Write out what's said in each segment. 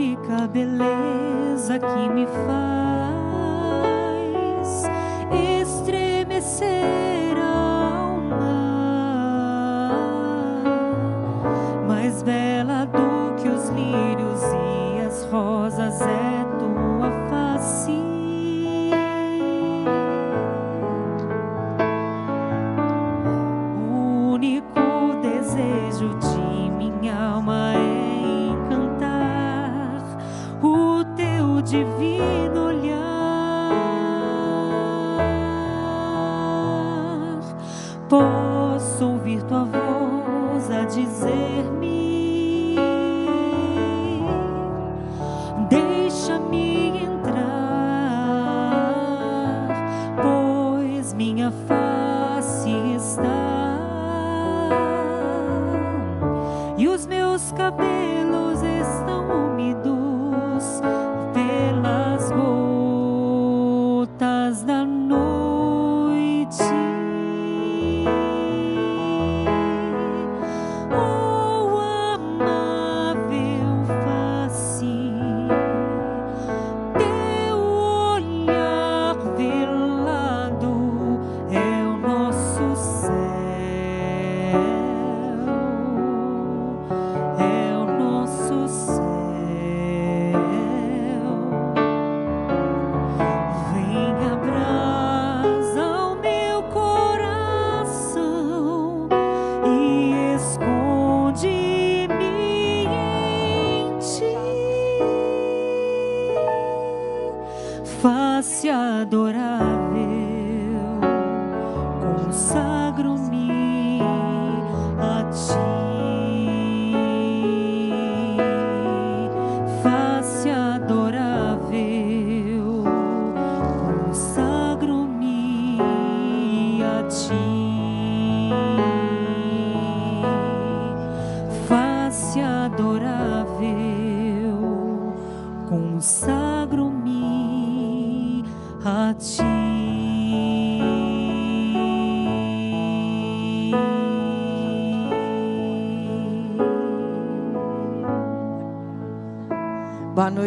única beleza que me faz estremecer a alma, mais bela do que os lírios e as rosas é meus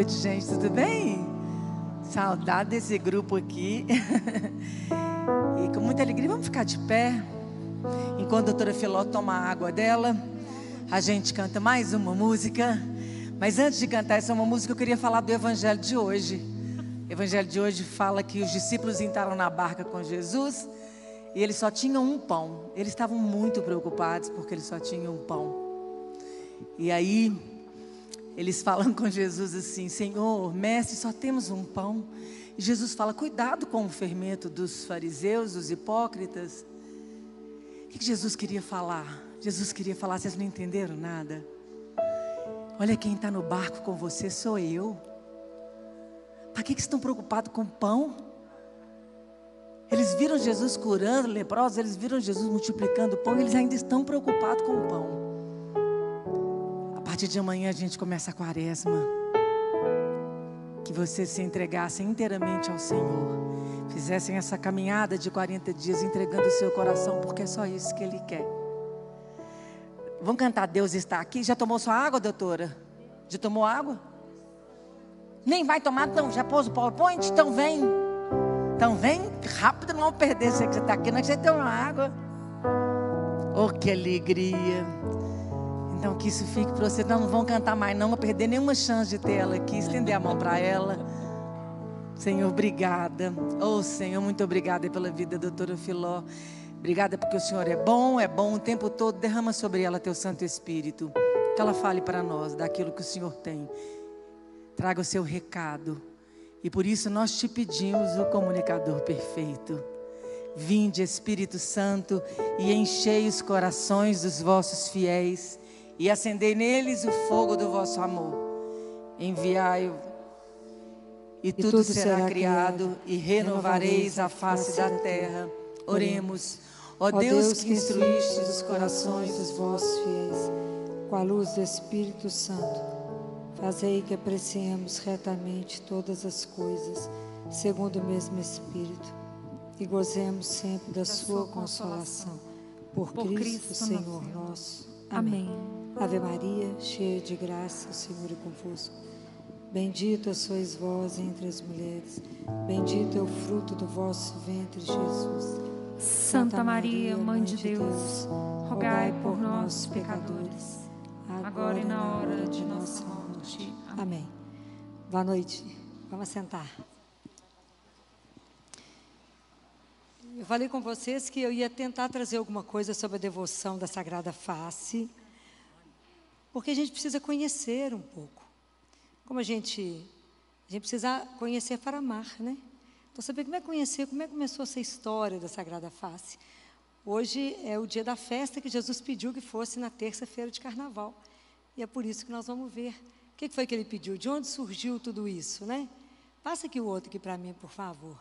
noite, gente, tudo bem? Saudade desse grupo aqui. e com muita alegria, vamos ficar de pé. Enquanto a doutora Filó toma a água dela, a gente canta mais uma música. Mas antes de cantar essa uma música, eu queria falar do evangelho de hoje. O evangelho de hoje fala que os discípulos entraram na barca com Jesus e eles só tinham um pão. Eles estavam muito preocupados porque eles só tinham um pão. E aí, eles falam com Jesus assim: Senhor, mestre, só temos um pão. E Jesus fala: Cuidado com o fermento dos fariseus, dos hipócritas. O que Jesus queria falar? Jesus queria falar, vocês não entenderam nada. Olha, quem está no barco com você sou eu. Para que, que estão preocupados com pão? Eles viram Jesus curando leprosos, eles viram Jesus multiplicando pão, eles ainda estão preocupados com o pão. Partir de amanhã a gente começa a quaresma. Que vocês se entregassem inteiramente ao Senhor. Fizessem essa caminhada de 40 dias entregando o seu coração, porque é só isso que Ele quer. Vamos cantar Deus está aqui. Já tomou sua água, doutora? Já tomou água? Nem vai tomar, então já pôs o PowerPoint? Então vem. Então vem rápido, não vamos perder você que está aqui, não é que você tem uma água. Oh, que alegria. Então que isso fique para você. Não, não vão cantar mais, não vou perder nenhuma chance de ter ela aqui. Estender a mão para ela. Senhor, obrigada. Oh, Senhor, muito obrigada pela vida da doutora Filó. Obrigada porque o Senhor é bom, é bom o tempo todo. Derrama sobre ela teu Santo Espírito. Que ela fale para nós daquilo que o Senhor tem. Traga o seu recado. E por isso nós te pedimos o comunicador perfeito. Vinde, Espírito Santo, e enchei os corações dos vossos fiéis e acendei neles o fogo do vosso amor. Enviai-o e tudo, tudo será, será criado, e renovareis a face da terra. Oremos. Ó Deus que instruíste os corações dos vossos fiéis, com a luz do Espírito Santo, fazei que apreciemos retamente todas as coisas, segundo o mesmo Espírito, e gozemos sempre da sua consolação. Por, Cristo, Senhor nosso. Amém. Ave Maria, cheia de graça, o Senhor é convosco. Bendita sois vós entre as mulheres, bendito é o fruto do vosso ventre, Jesus. Santa Maria, Mãe de Deus, rogai por nós, pecadores, agora e na hora de nossa morte. Amém. Boa noite. Vamos sentar. Eu falei com vocês que eu ia tentar trazer alguma coisa sobre a devoção da Sagrada Face, porque a gente precisa conhecer um pouco. Como a gente, a gente precisa conhecer para amar, né? Então, saber como é conhecer, como é que começou essa história da Sagrada Face. Hoje é o dia da festa que Jesus pediu que fosse na terça-feira de carnaval. E é por isso que nós vamos ver. O que foi que ele pediu? De onde surgiu tudo isso, né? Passa aqui o outro aqui para mim, por favor.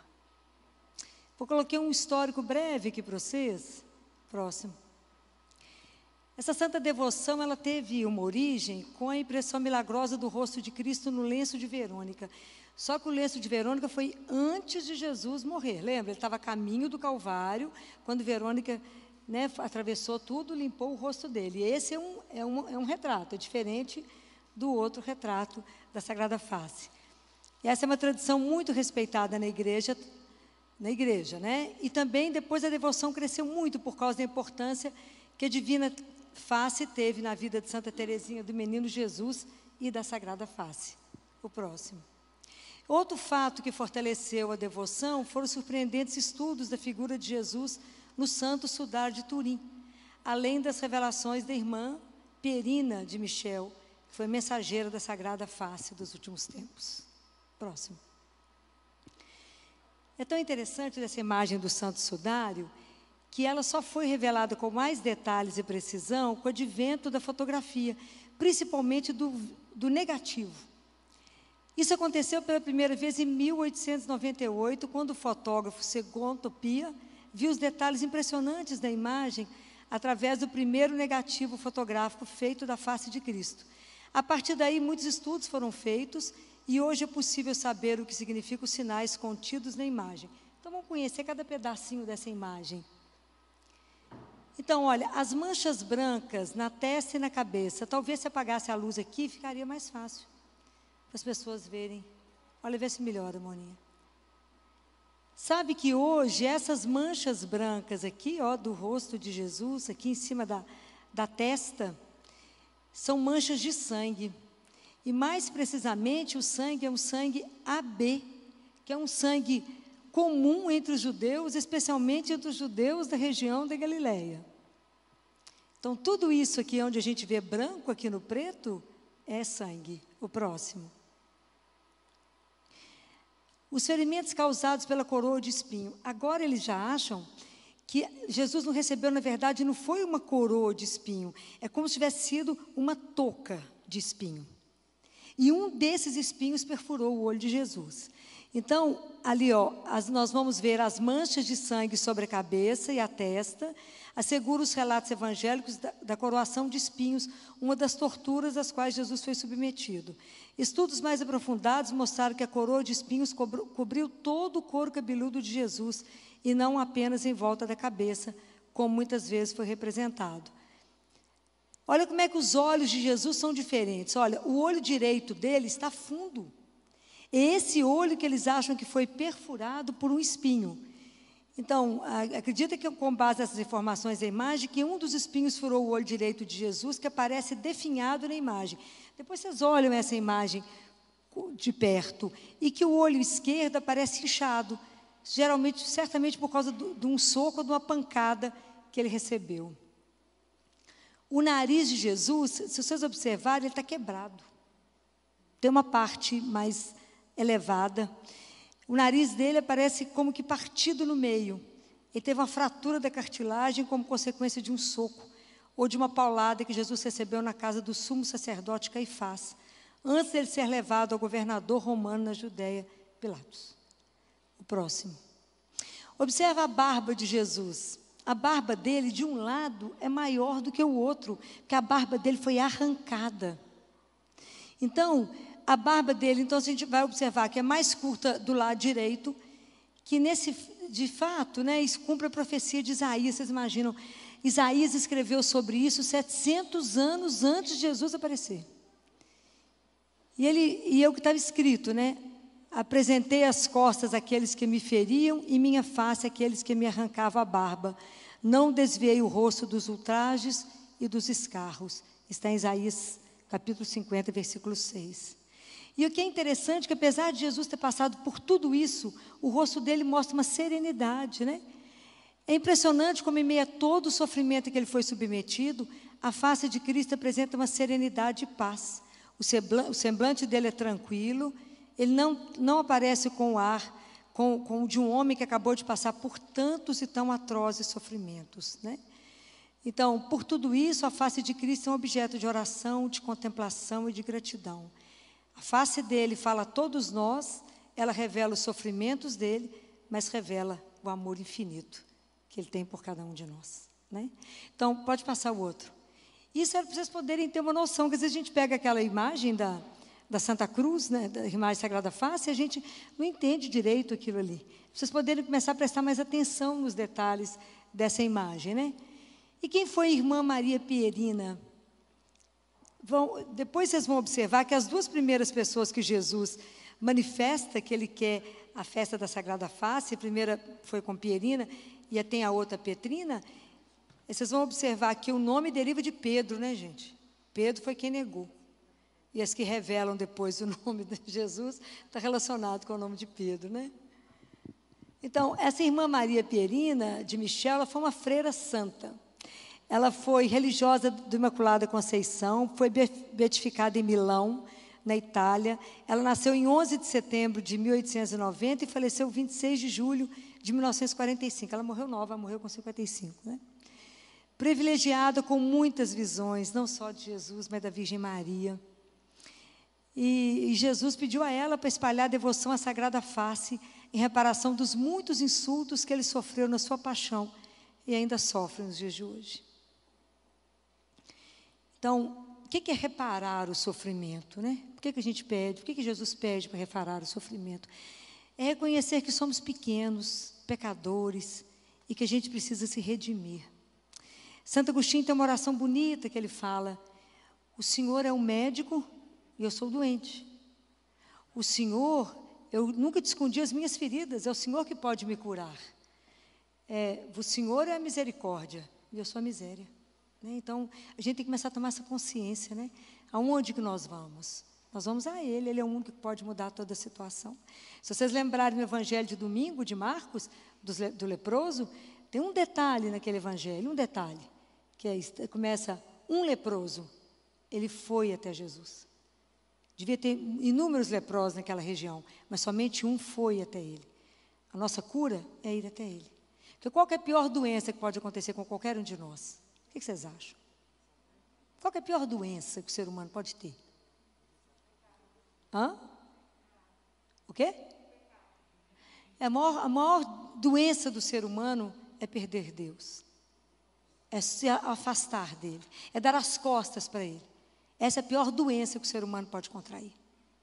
Eu coloquei um histórico breve aqui para vocês. Próximo. Essa santa devoção, ela teve uma origem com a impressão milagrosa do rosto de Cristo no lenço de Verônica. Só que o lenço de Verônica foi antes de Jesus morrer. Lembra? Ele estava a caminho do Calvário, quando Verônica né, atravessou tudo, limpou o rosto dele. E esse é um, é, um, é um retrato, é diferente do outro retrato da Sagrada Face. E essa é uma tradição muito respeitada na igreja, na igreja, né? E também depois a devoção cresceu muito por causa da importância que a divina face teve na vida de Santa Teresinha do Menino Jesus e da Sagrada Face. O próximo. Outro fato que fortaleceu a devoção foram os surpreendentes estudos da figura de Jesus no Santo Sudar de Turim, além das revelações da irmã Perina de Michel, que foi mensageira da Sagrada Face dos últimos tempos. Próximo. É tão interessante essa imagem do Santo Sudário que ela só foi revelada com mais detalhes e precisão com o advento da fotografia, principalmente do, do negativo. Isso aconteceu pela primeira vez em 1898, quando o fotógrafo Segundo Pia viu os detalhes impressionantes da imagem através do primeiro negativo fotográfico feito da face de Cristo. A partir daí, muitos estudos foram feitos e hoje é possível saber o que significam os sinais contidos na imagem. Então, vamos conhecer cada pedacinho dessa imagem. Então, olha, as manchas brancas na testa e na cabeça, talvez se apagasse a luz aqui, ficaria mais fácil para as pessoas verem. Olha, vê se melhora, Moninha. Sabe que hoje essas manchas brancas aqui, ó, do rosto de Jesus, aqui em cima da, da testa, são manchas de sangue. E mais precisamente, o sangue é um sangue AB, que é um sangue comum entre os judeus, especialmente entre os judeus da região da Galileia. Então, tudo isso aqui, onde a gente vê branco aqui no preto, é sangue. O próximo. Os ferimentos causados pela coroa de espinho. Agora eles já acham que Jesus não recebeu, na verdade, não foi uma coroa de espinho. É como se tivesse sido uma touca de espinho. E um desses espinhos perfurou o olho de Jesus. Então, ali, ó, as, nós vamos ver as manchas de sangue sobre a cabeça e a testa, assegura os relatos evangélicos da, da, coroação de espinhos, uma das torturas às quais Jesus foi submetido. Estudos mais aprofundados mostraram que a coroa de espinhos cobriu, cobriu todo o couro cabeludo de Jesus e não apenas em volta da cabeça, como muitas vezes foi representado. Olha como é que os olhos de Jesus são diferentes. Olha, o olho direito dele está fundo. Esse olho que eles acham que foi perfurado por um espinho. Então, acredita que com base nessas informações da imagem, que um dos espinhos furou o olho direito de Jesus, que aparece definhado na imagem. Depois vocês olham essa imagem de perto e que o olho esquerdo aparece inchado, geralmente, certamente por causa do, de um soco ou de uma pancada que ele recebeu. O nariz de Jesus, se vocês observarem, ele está quebrado. Tem uma parte mais elevada. O nariz dele aparece como que partido no meio. Ele teve uma fratura da cartilagem como consequência de um soco ou de uma paulada que Jesus recebeu na casa do sumo sacerdote Caifás, antes de ser levado ao governador romano na Judéia, Pilatos. O próximo. Observa a barba de Jesus. A barba dele, de um lado, é maior do que o outro, porque a barba dele foi arrancada. Então, a barba dele, então a gente vai observar que é mais curta do lado direito, que nesse, de fato, né, isso cumpre a profecia de Isaías, vocês imaginam, Isaías escreveu sobre isso 700 anos antes de Jesus aparecer. E ele e eu que estava escrito, né? Apresentei as costas àqueles que me feriam e minha face àqueles que me arrancavam a barba. Não desviei o rosto dos ultrajes e dos escarros. Está em Isaías capítulo 50, versículo 6. E o que é interessante é que apesar de Jesus ter passado por tudo isso, o rosto dele mostra uma serenidade, né? É impressionante como em meio a todo o sofrimento que ele foi submetido, a face de Cristo apresenta uma serenidade e paz. O semblante dele é tranquilo, ele não, não aparece com o ar com, com o de um homem que acabou de passar por tantos e tão atrozes sofrimentos. Né? Então, por tudo isso, a face de Cristo é um objeto de oração, de contemplação e de gratidão. A face dele fala a todos nós, ela revela os sofrimentos dele, mas revela o amor infinito que ele tem por cada um de nós. Né? Então, pode passar o outro. Isso é para vocês poderem ter uma noção, que às vezes a gente pega aquela imagem da, da Santa Cruz, né, da imagem Sagrada Face, e a gente não entende direito aquilo ali. Para vocês poderem começar a prestar mais atenção nos detalhes dessa imagem. Né? E quem foi a irmã Maria Pierina? Vão, depois vocês vão observar que as duas primeiras pessoas que Jesus manifesta que ele quer a festa da Sagrada Face, a primeira foi com Pierina e tem a outra Petrina, vocês vão observar que o nome deriva de Pedro, né, gente? Pedro foi quem negou. E as que revelam depois o nome de Jesus está relacionado com o nome de Pedro, né? Então, essa irmã Maria Pierina de Michel, ela foi uma freira santa. Ela foi religiosa do Imaculada Conceição, foi beatificada em Milão, na Itália. Ela nasceu em 11 de setembro de 1890 e faleceu 26 de julho de 1945. Ela morreu nova, morreu com 55, né? privilegiada com muitas visões, não só de Jesus, mas da Virgem Maria. E, e Jesus pediu a ela para espalhar a devoção à Sagrada Face em reparação dos muitos insultos que ele sofreu na sua paixão e ainda sofre nos dias de hoje. Então, o que é reparar o sofrimento, né? Por que, que a gente pede? Por que, que Jesus pede para reparar o sofrimento? É reconhecer que somos pequenos, pecadores e que a gente precisa se redimir. Santo Agostinho tem uma oração bonita que ele fala: O Senhor é o médico e eu sou doente. O Senhor, eu nunca te escondi as minhas feridas, é o Senhor que pode me curar. É, o Senhor é a misericórdia e eu sou a miséria. Né? Então, a gente tem que começar a tomar essa consciência, né? Aonde que nós vamos? Nós vamos a Ele, Ele é o único que pode mudar toda a situação. Se vocês lembrarem do Evangelho de domingo, de Marcos, do, do leproso, tem um detalhe naquele Evangelho, um detalhe que é, começa um leproso, ele foi até Jesus. Devia ter inúmeros leprosos naquela região, mas somente um foi até ele. A nossa cura é ir até ele. Porque qual é a pior doença que pode acontecer com qualquer um de nós? O que vocês acham? Qual é a pior doença que o ser humano pode ter? Hã? O quê? A maior, a maior doença do ser humano é perder Deus é se afastar dele, é dar as costas para ele. Essa é a pior doença que o ser humano pode contrair.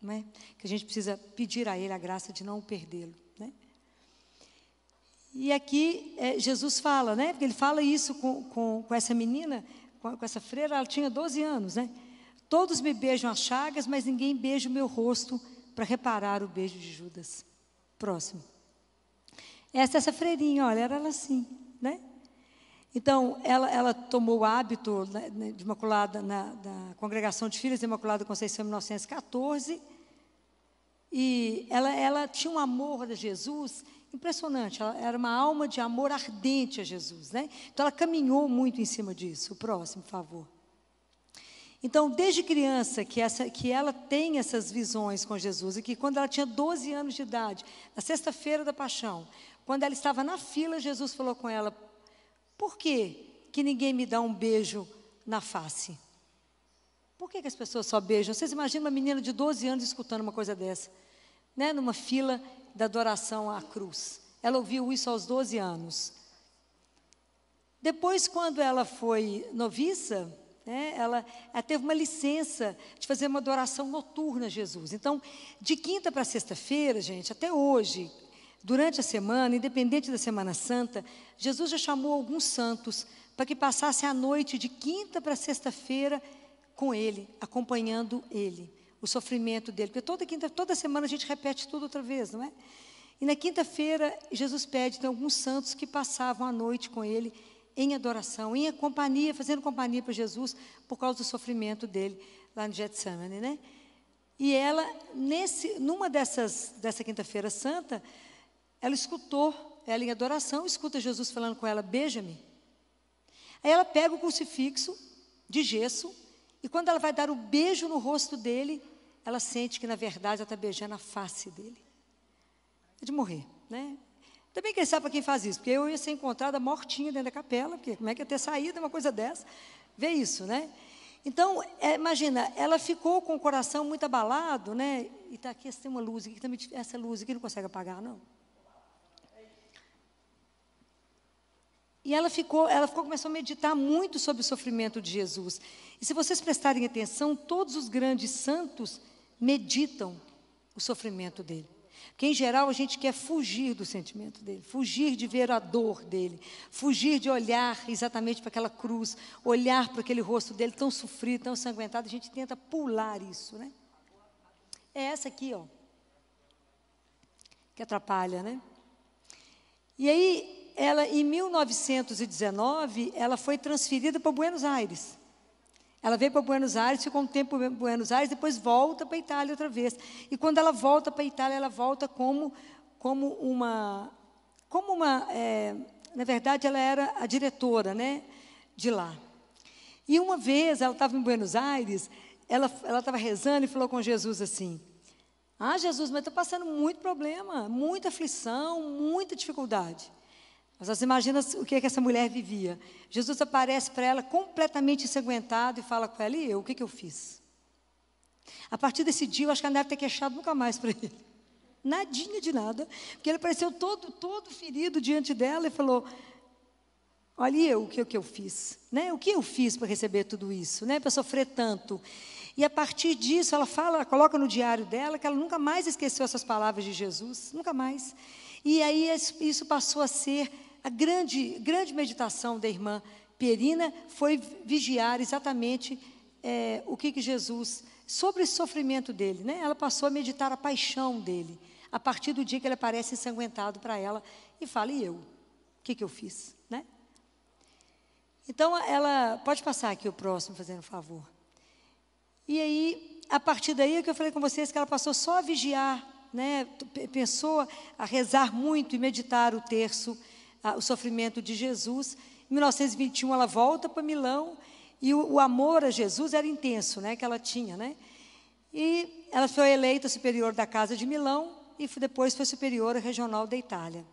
Não é? Que a gente precisa pedir a ele a graça de não perdê-lo. E aqui é, Jesus fala, né? Porque ele fala isso com, com, com essa menina, com, com, essa freira, ela tinha 12 anos, né? Todos me beijam as chagas, mas ninguém beija o meu rosto para reparar o beijo de Judas. Próximo. Essa essa freirinha, olha, era ela assim, né? Então, ela, ela tomou o hábito né, né, de Imaculada, na, da Congregação de Filhas de Imaculada Conceição em 1914, e ela, ela tinha um amor a Jesus impressionante, ela era uma alma de amor ardente a Jesus. Né? Então, ela caminhou muito em cima disso. O próximo, por favor. Então, desde criança, que, essa, que ela tem essas visões com Jesus, e que quando ela tinha 12 anos de idade, na sexta-feira da paixão, quando ela estava na fila, Jesus falou com ela: por que, que ninguém me dá um beijo na face? Por que, que as pessoas só beijam? Vocês imaginam uma menina de 12 anos escutando uma coisa dessa? Né? Numa fila da adoração à cruz. Ela ouviu isso aos 12 anos. Depois, quando ela foi noviça, né, ela, ela, teve uma licença de fazer uma adoração noturna a Jesus. Então, de quinta para sexta-feira, gente, até hoje, Durante a semana, independente da Semana Santa, Jesus já chamou alguns santos para que passassem a noite de quinta para sexta-feira com ele, acompanhando ele. O sofrimento dele. Porque toda, quinta, toda semana a gente repete tudo outra vez, não é? E na quinta-feira, Jesus pede, tem alguns santos que passavam a noite com ele em adoração, em companhia, fazendo companhia para Jesus por causa do sofrimento dele lá no Getsemane, né? E ela, nesse, numa dessas, dessa quinta-feira santa, ela escutou, ela em adoração, escuta Jesus falando com ela, beija-me. Aí ela pega o crucifixo de gesso, e quando ela vai dar o beijo no rosto dele, ela sente que, na verdade, ela está beijando a face dele. É de morrer, né? Também quem sabe para quem faz isso, porque eu ia ser encontrada mortinha dentro da capela, porque como é que ia ter saído uma coisa dessa? Vê isso, né? Então, é, imagina, ela ficou com o coração muito abalado, né? E está aqui, tem uma luz aqui, também, essa luz aqui não consegue apagar, não. E ela ficou, ela ficou, começou a meditar muito sobre o sofrimento de Jesus. E se vocês prestarem atenção, todos os grandes santos meditam o sofrimento dele. Porque, em geral, a gente quer fugir do sentimento dele, fugir de ver a dor dele, fugir de olhar exatamente para aquela cruz, olhar para aquele rosto dele tão sofrido, tão sanguentado. A gente tenta pular isso, né? É essa aqui, ó, que atrapalha, né? E aí, ela, em 1919, ela foi transferida para Buenos Aires. Ela veio para Buenos Aires, ficou um tempo em Buenos Aires, depois volta para a Itália outra vez. E quando ela volta para a Itália, ela volta como, como uma. Como uma é, na verdade, ela era a diretora né, de lá. E uma vez, ela estava em Buenos Aires, ela estava rezando e falou com Jesus assim: Ah, Jesus, mas estou passando muito problema, muita aflição, muita dificuldade. Mas você imagina o que, é que essa mulher vivia. Jesus aparece para ela completamente ensanguentado e fala com ela, e eu, o que, que eu fiz? A partir desse dia, eu acho que ela não deve ter queixado nunca mais para ele. Nadinha de nada. Porque ele apareceu todo, todo ferido diante dela e falou, olha eu, o que, que eu fiz? Né? O que eu fiz para receber tudo isso? Né? Para sofrer tanto? E a partir disso, ela fala, ela coloca no diário dela que ela nunca mais esqueceu essas palavras de Jesus, nunca mais. E aí isso passou a ser a grande, grande meditação da irmã Pierina foi vigiar exatamente é, o que, que Jesus, sobre o sofrimento dele, né? Ela passou a meditar a paixão dele, a partir do dia que ele aparece ensanguentado para ela e fala, e eu? O que, que eu fiz, né? Então, ela, pode passar aqui o próximo, fazendo um favor. E aí, a partir daí é que eu falei com vocês que ela passou só a vigiar, né? Pensou a rezar muito e meditar o terço o sofrimento de Jesus. Em 1921 ela volta para Milão e o, o, amor a Jesus era intenso, né, que ela tinha, né? E ela foi eleita superior da Casa de Milão e depois foi superior regional da Itália.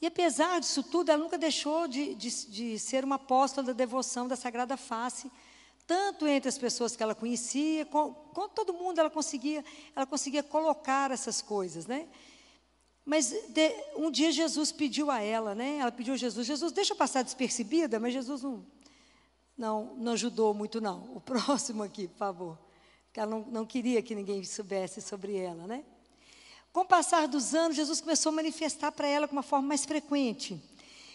E apesar disso tudo, ela nunca deixou de, de, de ser uma apóstola da devoção da Sagrada Face, tanto entre as pessoas que ela conhecia, com, com todo mundo ela conseguia, ela conseguia colocar essas coisas, né? Mas de, um dia Jesus pediu a ela, né? Ela pediu a Jesus, Jesus, deixa passar despercebida, mas Jesus não, não, não ajudou muito, não. O próximo aqui, por favor. Porque ela não, não queria que ninguém soubesse sobre ela, né? Com o passar dos anos, Jesus começou a manifestar para ela com uma forma mais frequente.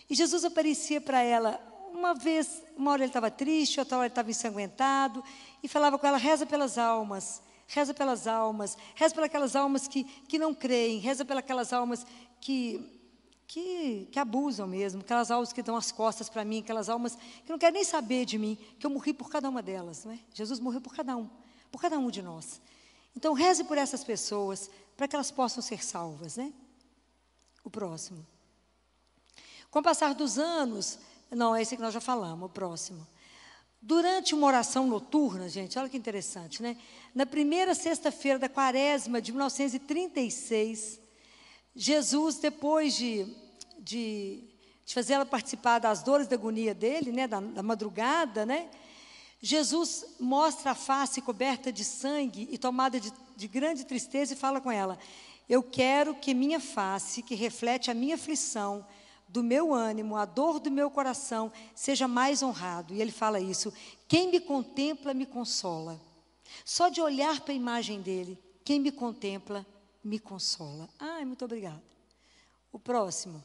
E Jesus aparecia para ela uma vez, uma hora ele estava triste, outra hora ele estava ensanguentado, e falava com ela: reza pelas almas reza pelas almas, reza pelas almas que, que não creem, reza pelas almas que, que, que abusam mesmo, aquelas almas que dão as costas para mim, aquelas almas que não querem nem saber de mim, que eu morri por cada uma delas. Não é? Jesus morreu por cada um, por cada um de nós. Então, reze por essas pessoas, para que elas possam ser salvas. Né? O próximo. Com o passar dos anos, não, esse que nós já falamos, o próximo. Durante uma oração noturna, gente, olha que interessante, né? Na primeira sexta-feira da quaresma de 1936, Jesus, depois de, de, de, fazer ela participar das dores da agonia dele, né, da, da madrugada, né? Jesus mostra a face coberta de sangue e tomada de, de grande tristeza e fala com ela: Eu quero que minha face, que reflete a minha aflição, do meu ânimo, a dor do meu coração, seja mais honrado. E ele fala isso: quem me contempla, me consola. Só de olhar para a imagem dele, quem me contempla, me consola. Ai, muito obrigada. O próximo.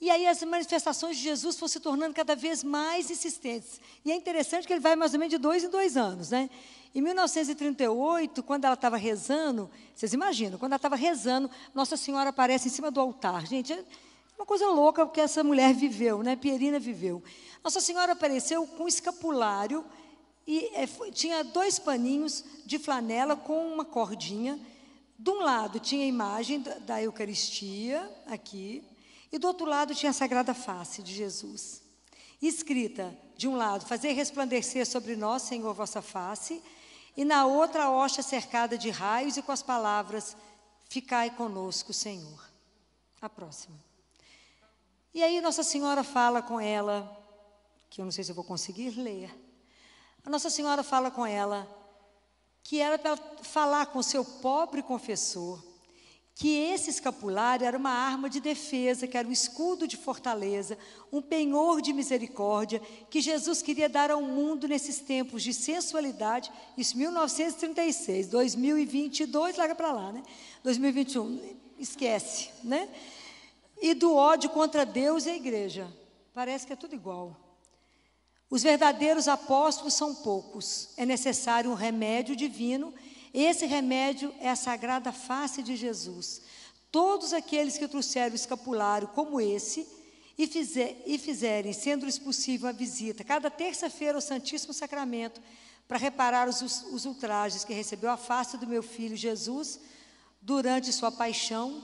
E aí as manifestações de Jesus foram se tornando cada vez mais insistentes. E é interessante que ele vai mais ou menos de dois em dois anos, né? Em 1938, quando ela estava rezando, vocês imaginam, quando ela estava rezando, Nossa Senhora aparece em cima do altar. Gente, é uma coisa louca que essa mulher viveu, né? Pierina viveu. Nossa Senhora apareceu com um escapulário e é, foi, tinha dois paninhos de flanela com uma cordinha. De um lado tinha a imagem da, da Eucaristia, aqui, e do outro lado tinha a Sagrada Face de Jesus. Escrita, de um lado, fazer resplandecer sobre nós, Senhor, vossa face, e na outra a hoxa cercada de raios e com as palavras, ficai conosco, Senhor. A próxima. E aí Nossa Senhora fala com ela, que eu não sei se eu vou conseguir ler. A Nossa Senhora fala com ela que era para falar com seu pobre confessor que esse escapulário era uma arma de defesa, que era um escudo de fortaleza, um penhor de misericórdia, que Jesus queria dar ao mundo nesses tempos de sensualidade, isso 1936, 2022, larga para lá, né? 2021, esquece, né? E do ódio contra Deus e a igreja. Parece que é tudo igual. Os verdadeiros apóstolos são poucos. É necessário um remédio divino esse remédio é a sagrada face de Jesus. Todos aqueles que trouxeram o escapulário como esse e, fizer, e fizerem, sendo possível, a visita cada terça-feira ao Santíssimo Sacramento para reparar os, os ultrajes que recebeu a face do meu filho Jesus durante sua paixão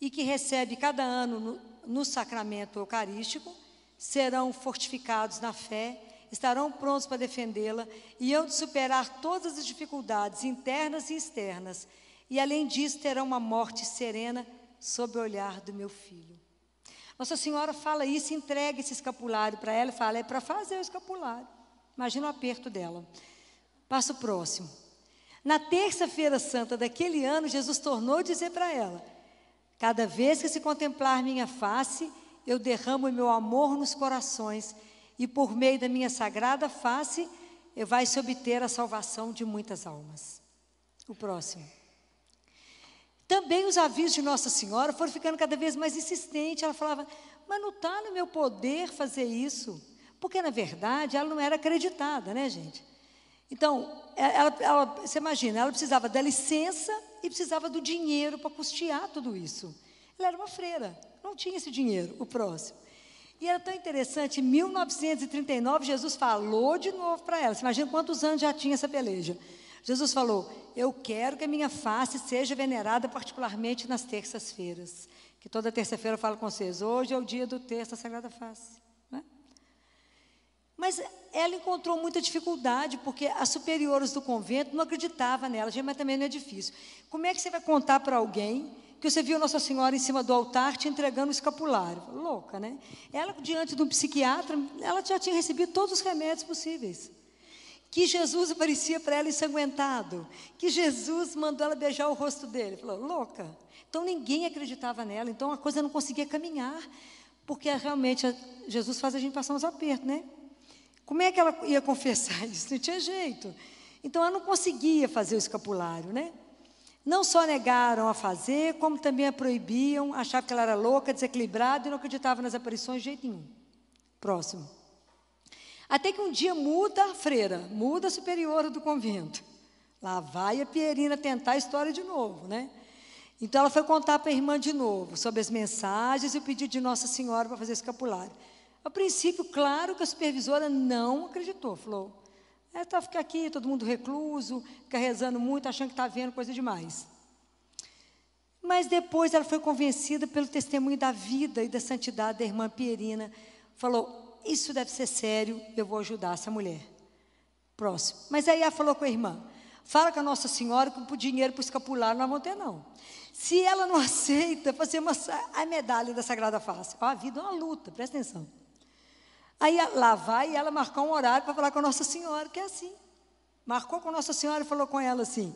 e que recebe cada ano no, no sacramento eucarístico, serão fortificados na fé estarão prontos para defendê-la e hão de superar todas as dificuldades internas e externas. E além disso, terão uma morte serena sob o olhar do meu filho. Nossa Senhora fala isso, entrega esse escapulário para ela e fala: é para fazer o escapulário. Imagina o aperto dela. Passo próximo. Na terça-feira santa daquele ano, Jesus tornou a dizer para ela: Cada vez que se contemplar minha face, eu derramo meu amor nos corações e por meio da minha sagrada face, vai se obter a salvação de muitas almas. O próximo. Também os avisos de Nossa Senhora foram ficando cada vez mais insistentes. Ela falava, mas não está no meu poder fazer isso. Porque, na verdade, ela não era acreditada, né, gente? Então, é, ela, ela, você imagina, ela precisava da licença e precisava do dinheiro para custear tudo isso. Ela era uma freira, não tinha esse dinheiro, o próximo. E era tão interessante, em 1939, Jesus falou de novo para ela. Você imagina quantos anos já tinha essa peleja. Jesus falou: Eu quero que a minha face seja venerada, particularmente nas terças-feiras. Que toda terça-feira eu falo com vocês. Hoje é o dia do terço da Sagrada Face. Né? Mas ela encontrou muita dificuldade, porque as superiores do convento não acreditavam nela. Mas também não é difícil. Como é que você vai contar para alguém que você viu Nossa Senhora em cima do altar te entregando o escapulário. Louca, né? Ela, diante de um psiquiatra, ela já tinha recebido todos os remédios possíveis. Que Jesus aparecia para ela ensanguentado. Que Jesus mandou ela beijar o rosto dele. Falou, louca. Então ninguém acreditava nela. Então a coisa não conseguia caminhar. Porque realmente Jesus faz a gente passar uns apertos, né? Como é que ela ia confessar isso? Não tinha jeito. Então ela não conseguia fazer o escapulário, né? Não só negaram a fazer, como também a proibiam, achavam que ela era louca, desequilibrada e não acreditavam nas aparições de jeito nenhum. Próximo. Até que um dia muda a freira, muda a superiora do convento. Lá vai a Pierina tentar a história de novo, né? Então ela foi contar para a irmã de novo sobre as mensagens e o pedido de Nossa Senhora para fazer escapulário. A princípio, claro que a supervisora não acreditou, falou: é tá ficar aqui, todo mundo recluso, fica rezando muito, achando que está vendo coisa demais. Mas depois ela foi convencida pelo testemunho da vida e da santidade da irmã Pierina. Falou: Isso deve ser sério, eu vou ajudar essa mulher. Próximo. Mas aí ela falou com a irmã: Fala com a Nossa Senhora que o dinheiro para o escapular não vão ter, não. Se ela não aceita, fazer uma, a medalha da Sagrada Face. a vida é uma luta, presta atenção. Aí lá vai ela marcar um horário para falar com a Nossa Senhora, que é assim. Marcou com a Nossa Senhora e falou com ela assim: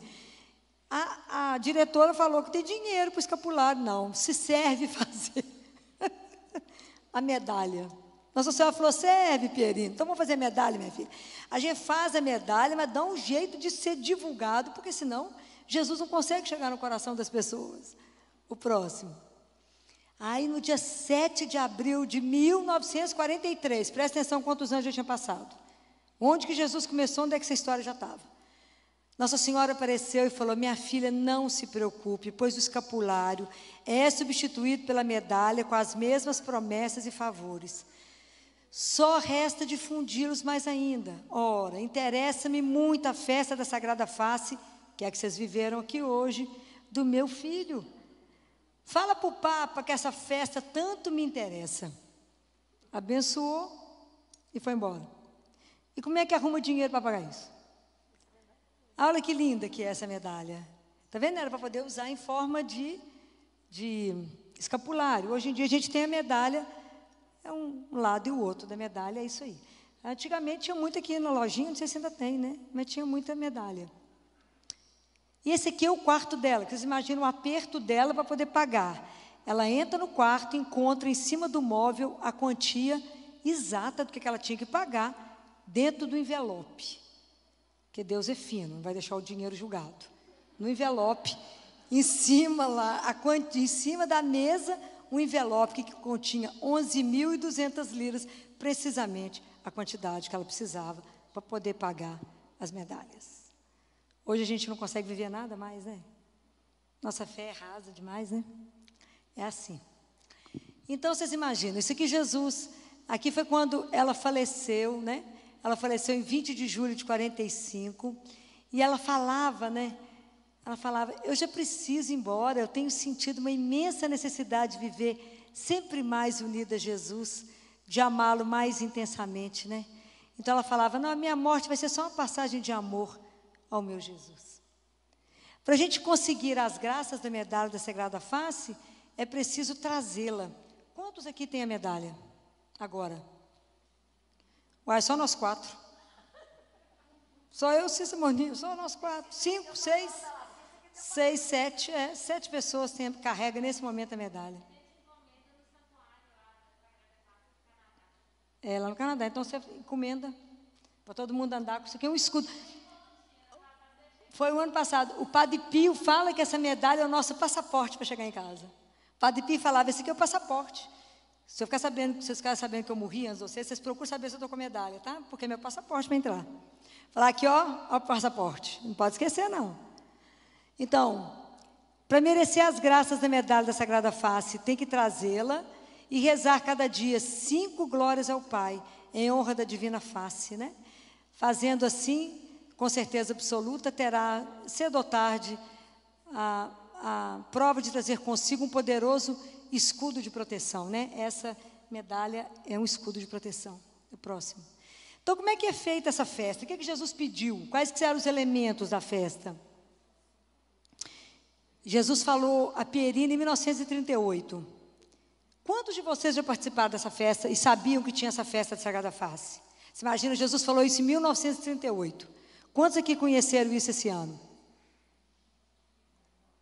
a, a diretora falou que tem dinheiro para o escapulário. Não, se serve fazer a medalha. Nossa Senhora falou: serve, Pierino. Então vamos fazer a medalha, minha filha. A gente faz a medalha, mas dá um jeito de ser divulgado, porque senão Jesus não consegue chegar no coração das pessoas. O próximo. Aí no dia 7 de abril de 1943, presta atenção quantos anos já tinha passado. Onde que Jesus começou, onde é que essa história já estava? Nossa Senhora apareceu e falou: Minha filha, não se preocupe, pois o escapulário é substituído pela medalha com as mesmas promessas e favores. Só resta difundi-los mais ainda. Ora, interessa-me muito a festa da Sagrada Face, que é a que vocês viveram aqui hoje, do meu filho. Fala para o Papa que essa festa tanto me interessa. Abençoou e foi embora. E como é que arruma dinheiro para pagar isso? Olha que linda que é essa medalha. Está vendo? Era para poder usar em forma de, de escapulário. Hoje em dia a gente tem a medalha, é um lado e o outro da medalha, é isso aí. Antigamente tinha muito aqui na lojinha, não sei se ainda tem, né? Mas tinha muita medalha. E esse aqui é o quarto dela, que vocês imaginam o aperto dela para poder pagar. Ela entra no quarto, encontra em cima do móvel a quantia exata do que ela tinha que pagar dentro do envelope. Porque Deus é fino, não vai deixar o dinheiro julgado. No envelope, em cima lá, a quantia, em cima da mesa, um envelope que continha 11.200 liras, precisamente a quantidade que ela precisava para poder pagar as medalhas. Hoje a gente não consegue viver nada mais, né? Nossa fé é rasa demais, né? É assim. Então vocês imaginam, isso aqui Jesus, aqui foi quando ela faleceu, né? Ela faleceu em 20 de julho de 45. E ela falava, né? Ela falava: Eu já preciso ir embora, eu tenho sentido uma imensa necessidade de viver sempre mais unida a Jesus, de amá-lo mais intensamente, né? Então ela falava: Não, a minha morte vai ser só uma passagem de amor ao meu Jesus. Para a gente conseguir as graças da medalha da Sagrada Face, é preciso trazê-la. Quantos aqui têm a medalha? Agora. Uai, só nós quatro. Só eu, Cícero Moninho, só nós quatro. Cinco, seis, seis, sete, é, sete pessoas tem, carregam nesse momento a medalha. É, lá no Canadá. Então você encomenda para todo mundo andar com isso aqui, é um escudo. Foi o ano passado. O Padre Pio fala que essa medalha é o nosso passaporte para chegar em casa. O Padre Pio falava, esse aqui é o passaporte. Se eu ficar sabendo, se vocês ficarem sabendo que eu morri antes de vocês, vocês procuram saber se eu estou com medalha, tá? Porque é meu passaporte para entrar. Falar aqui, ó, ó o passaporte. Não pode esquecer, não. Então, para merecer as graças da medalha da Sagrada Face, tem que trazê-la e rezar cada dia cinco glórias ao Pai, em honra da Divina Face, né? Fazendo assim, com certeza absoluta, terá, cedo ou tarde, a, a prova de trazer consigo um poderoso escudo de proteção, né? Essa medalha é um escudo de proteção. O próximo. Então, como é que é feita essa festa? O que, é que Jesus pediu? Quais que eram os elementos da festa? Jesus falou a Pierina em 1938. Quantos de vocês já participaram dessa festa e sabiam que tinha essa festa de Sagrada Face? Você imagina, Jesus falou isso em 1938. Quantos aqui conheceram isso esse ano?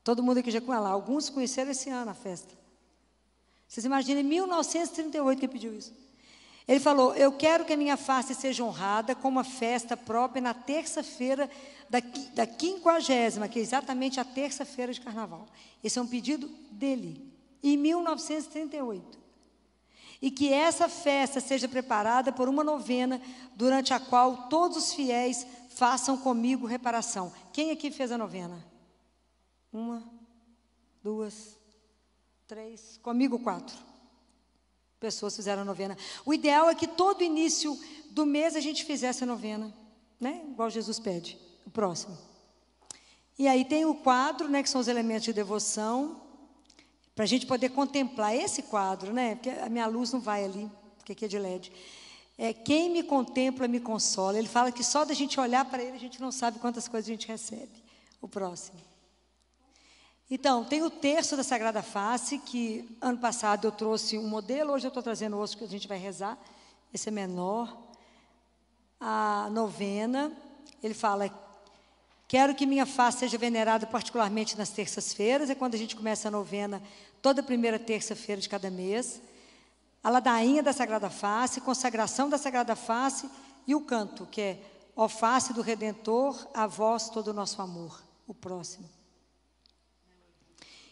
Todo mundo aqui já conheceu lá. Alguns conheceram esse ano a festa. Vocês imaginem, em 1938 que pediu isso. Ele falou: Eu quero que a minha face seja honrada com uma festa própria na terça-feira da, da quinquagésima, que é exatamente a terça-feira de carnaval. Esse é um pedido dele, em 1938. E que essa festa seja preparada por uma novena, durante a qual todos os fiéis façam comigo reparação. Quem aqui fez a novena? Uma, duas, três, comigo quatro. Pessoas fizeram a novena. O ideal é que todo início do mês a gente fizesse a novena, né? Igual Jesus pede. O próximo. E aí tem o quadro, né? Que são os elementos de devoção, para a gente poder contemplar esse quadro, né? Porque a minha luz não vai ali, porque aqui é de LED. É, quem me contempla me consola. Ele fala que só da gente olhar para ele a gente não sabe quantas coisas a gente recebe. O próximo. Então, tem o terço da Sagrada Face, que ano passado eu trouxe um modelo, hoje eu estou trazendo outro que a gente vai rezar. Esse é menor. A novena, ele fala: Quero que minha face seja venerada particularmente nas terças-feiras, é quando a gente começa a novena, toda primeira terça-feira de cada mês. A ladainha da Sagrada Face, consagração da Sagrada Face e o canto, que é Ó face do Redentor, a vós todo o nosso amor. O próximo.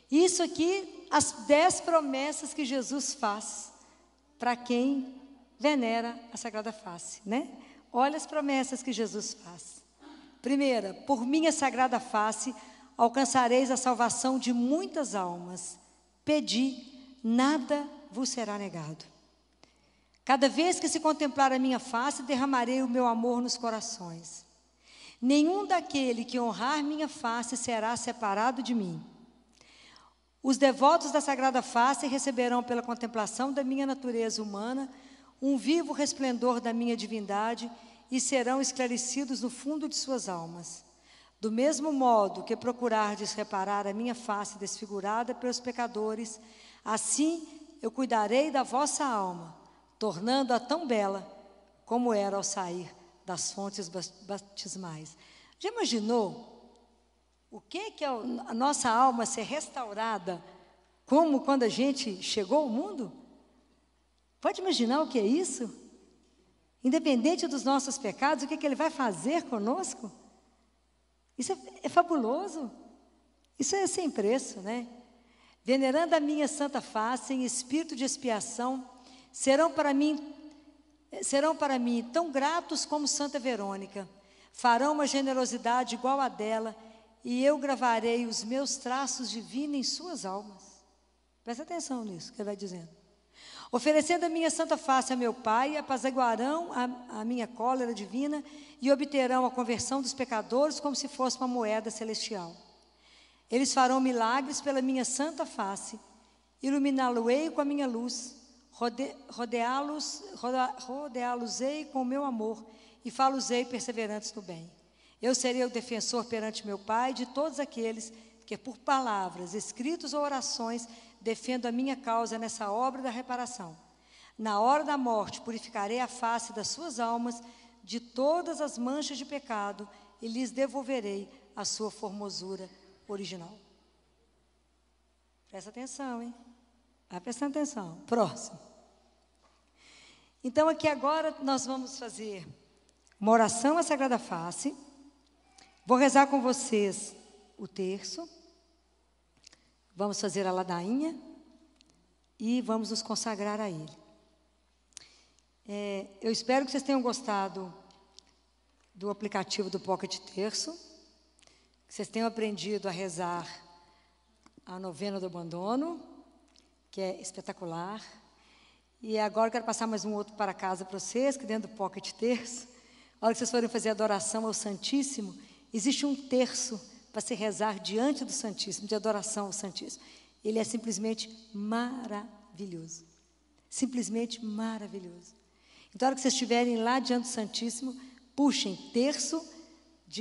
Isso aqui, as dez promessas que Jesus faz para quem venera a Sagrada Face, né? Olha as promessas que Jesus faz. Primeira, por minha sagrada face alcançareis a salvação de muitas almas. Pedi, nada vos será negado. Cada vez que se contemplar a minha face, derramarei o meu amor nos corações. Nenhum daquele que honrar minha face será separado de mim. Os devotos da Sagrada Face receberão pela contemplação da minha natureza humana um vivo resplendor da minha divindade e serão esclarecidos no fundo de suas almas. Do mesmo modo que procurardes reparar a minha face desfigurada pelos pecadores, assim eu cuidarei da vossa alma, tornando-a tão bela como era ao sair das fontes batismais. Já imaginou o que é a nossa alma ser restaurada como quando a gente chegou ao mundo? Pode imaginar o que é isso? Independente dos nossos pecados, o que, que Ele vai fazer conosco? Isso é, é fabuloso. Isso é sem preço, né? Venerando a minha santa face em espírito de expiação, serão para mim serão para mim tão gratos como Santa Verônica. Farão uma generosidade igual a dela e eu gravarei os meus traços divinos em suas almas. Presta atenção nisso que ele vai dizendo. Oferecendo a minha santa face a meu Pai, apaziguarão a, a minha cólera divina e obterão a conversão dos pecadores como se fosse uma moeda celestial. Eles farão milagres pela minha santa face, iluminá-lo-ei com a minha luz, rodeá-los, rodeá-los-ei com o meu amor e fá-los-ei perseverantes no bem. Eu serei o defensor perante meu Pai de todos aqueles que, por palavras, escritos ou orações, defendo a minha causa nessa obra da reparação. Na hora da morte, purificarei a face das suas almas de todas as manchas de pecado e lhes devolverei a sua formosura original. Presta atenção, hein? Vai prestando atenção. Próximo. Então, aqui agora nós vamos fazer uma oração à Sagrada Face. Vou rezar com vocês o terço. Vamos fazer a ladainha e vamos nos consagrar a Ele. É, eu espero que vocês tenham gostado do aplicativo do Pocket Terço, vocês tenham aprendido a rezar a novena do abandono, que é espetacular. E agora eu quero passar mais um outro para casa para vocês, que dentro do Pocket Terço, a hora que vocês forem fazer adoração ao Santíssimo, Existe um terço para se rezar diante do Santíssimo, de adoração ao Santíssimo. Ele é simplesmente maravilhoso. Simplesmente maravilhoso. Então, na hora que vocês estiverem lá diante do Santíssimo, puxem terço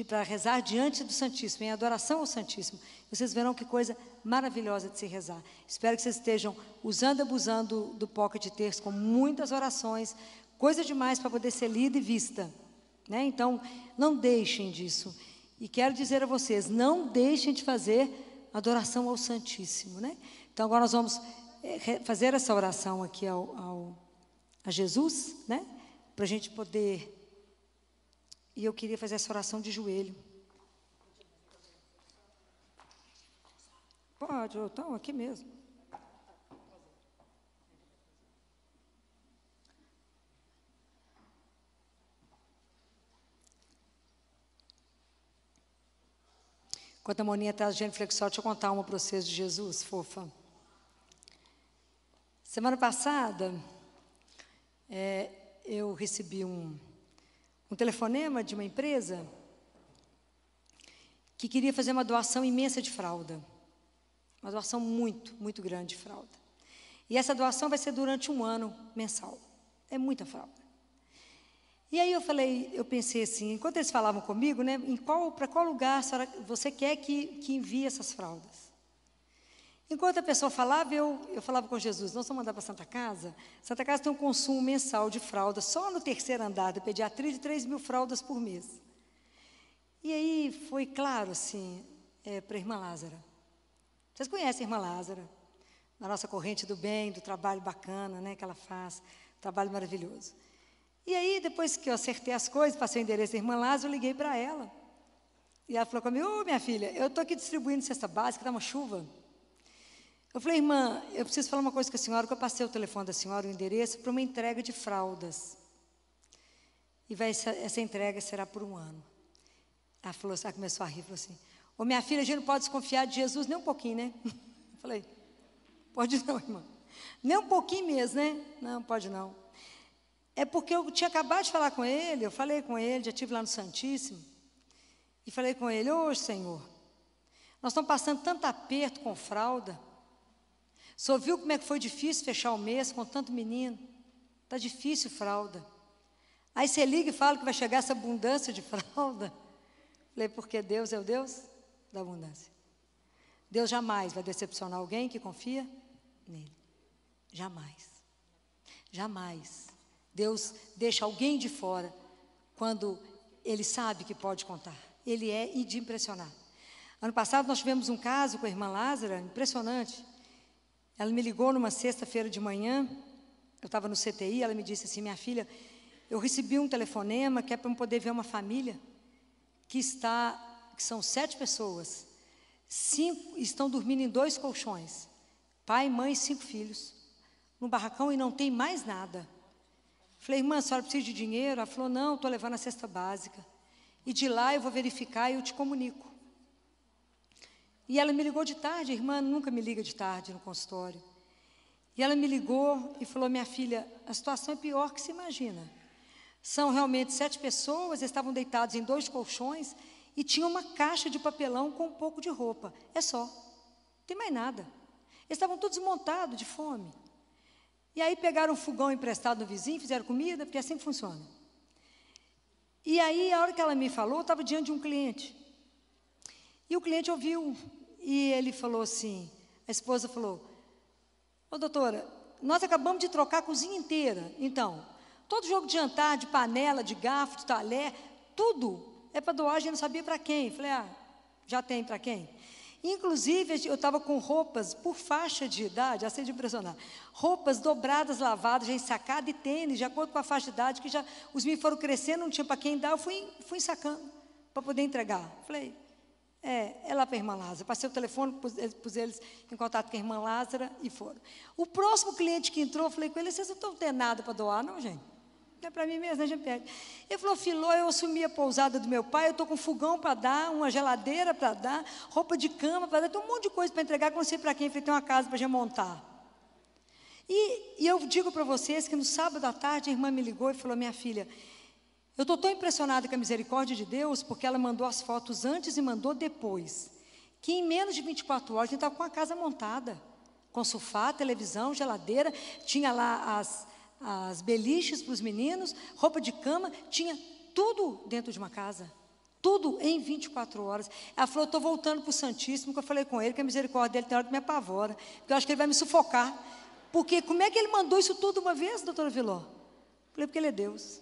para rezar diante do Santíssimo, em adoração ao Santíssimo. Vocês verão que coisa maravilhosa de se rezar. Espero que vocês estejam usando e abusando do pocket de terço com muitas orações, coisa demais para poder ser lida e vista. Né? Então, não deixem disso. E quero dizer a vocês, não deixem de fazer adoração ao Santíssimo, né? Então agora nós vamos eh, fazer essa oração aqui ao, ao a Jesus, né? Para a gente poder. E eu queria fazer essa oração de joelho. Pode, então, aqui mesmo. Enquanto a Moninha está genuflexória, deixa eu contar uma para vocês de Jesus, fofa. Semana passada, é, eu recebi um, um telefonema de uma empresa que queria fazer uma doação imensa de fralda. Uma doação muito, muito grande de fralda. E essa doação vai ser durante um ano mensal. É muita fralda. E aí eu falei, eu pensei assim, enquanto eles falavam comigo, né, em qual, para qual lugar você quer que, que envie essas fraldas? Enquanto a pessoa falava, eu, eu falava com Jesus, nós vamos mandar para Santa Casa. Santa Casa tem um consumo mensal de fraldas, só no terceiro andar da pediatria, de 3 mil fraldas por mês. E aí foi claro, assim, é, para a irmã Lázara. Vocês conhecem a irmã Lázara, na nossa corrente do bem, do trabalho bacana né, que ela faz, trabalho maravilhoso. E aí, depois que eu acertei as coisas, passei o endereço da irmã Lázaro, eu liguei para ela. E ela falou comigo, ô oh, minha filha, eu estou aqui distribuindo cesta básica, está uma chuva. Eu falei, irmã, eu preciso falar uma coisa com a senhora, que eu passei o telefone da senhora, o endereço, para uma entrega de fraldas. E vai, essa, essa entrega será por um ano. Ela, falou, ela começou a rir, falou assim, ô minha filha, a gente não pode desconfiar de Jesus nem um pouquinho, né? Eu falei, pode não, irmã. Nem um pouquinho mesmo, né? Não, pode não. É porque eu tinha acabado de falar com ele, eu falei com ele, já estive lá no Santíssimo, e falei com ele, ô Senhor, nós estamos passando tanto aperto com fralda. Senhor viu como é que foi difícil fechar o mês com tanto menino? Está difícil fralda. Aí você liga e fala que vai chegar essa abundância de fralda. Falei, porque Deus é o Deus da abundância. Deus jamais vai decepcionar alguém que confia nele. Jamais. Jamais. Deus deixa alguém de fora quando ele sabe que pode contar. Ele é de impressionar. Ano passado nós tivemos um caso com a irmã Lázara, impressionante. Ela me ligou numa sexta-feira de manhã, eu estava no CTI, ela me disse assim: Minha filha, eu recebi um telefonema que é para eu poder ver uma família que está, que são sete pessoas, cinco estão dormindo em dois colchões, pai, mãe e cinco filhos, no barracão e não tem mais nada. Falei, irmã, a senhora precisa de dinheiro? Ela falou, não, estou levando a cesta básica. E de lá eu vou verificar e eu te comunico. E ela me ligou de tarde, a irmã nunca me liga de tarde no consultório. E ela me ligou e falou: Minha filha, a situação é pior que se imagina. São realmente sete pessoas, estavam deitados em dois colchões e tinha uma caixa de papelão com um pouco de roupa. É só. Não tem mais nada. Eles estavam todos montados de fome. E aí pegaram um fogão emprestado no vizinho, fizeram comida, porque é assim funciona. E aí, a hora que ela me falou, eu estava diante de um cliente. E o cliente ouviu e ele falou assim: a esposa falou, ô doutora, nós acabamos de trocar a cozinha inteira. Então, todo jogo de jantar, de panela, de garfo, de talher, tudo é para doar, a gente não sabia para quem. Falei, ah, já tem para quem? Inclusive, eu estava com roupas por faixa de idade, assim de impressionar. Roupas dobradas, lavadas, já ensacadas e tênis, de acordo com a faixa de idade, que já os meninos foram crescendo, não tinha para quem dar, eu fui, fui ensacando para poder entregar. Falei, é, é lá para a irmã Lázara. Passei o telefone, pus, pus, eles em contato com a irmã Lázara e foram. O próximo cliente que entrou, eu falei com ele, vocês não estão tendo nada para doar, não, gente? Não é para mim mesmo, a gente pede. Ele falou, Filó, eu assumi a pousada do meu pai, eu estou com fogão para dar, uma geladeira para dar, roupa de cama para dar, tem um monte de coisa para entregar, que não sei para quem, eu falei, tem uma casa para gente montar. E, e eu digo para vocês que no sábado à tarde a irmã me ligou e falou, minha filha, eu estou tão impressionada com a misericórdia de Deus, porque ela mandou as fotos antes e mandou depois. Que em menos de 24 horas a gente estava com a casa montada. Com sofá, televisão, geladeira, tinha lá as, as beliches para os meninos, roupa de cama, tinha tudo dentro de uma casa. Tudo em 24 horas. Ela falou: estou voltando para o Santíssimo, que eu falei com ele, que a misericórdia dele tem hora que me apavora. Porque eu acho que ele vai me sufocar. Porque como é que ele mandou isso tudo uma vez, doutora Viló? Falei, porque ele é Deus.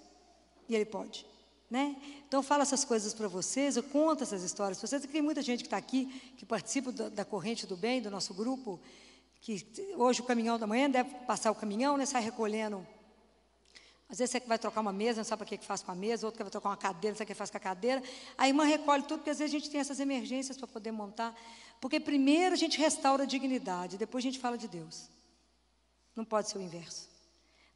E ele pode. Né? Então, eu falo essas coisas para vocês, eu conto essas histórias para vocês. Tem muita gente que está aqui, que participa da, corrente do bem, do nosso grupo, que hoje o caminhão da manhã deve passar o caminhão, né, sai recolhendo. Às vezes você vai trocar uma mesa, não sabe para que, que faz com a mesa, outro que vai trocar uma cadeira, não sabe o que faz com a cadeira. A irmã recolhe tudo, porque às vezes a gente tem essas emergências para poder montar. Porque primeiro a gente restaura a dignidade, depois a gente fala de Deus. Não pode ser o inverso.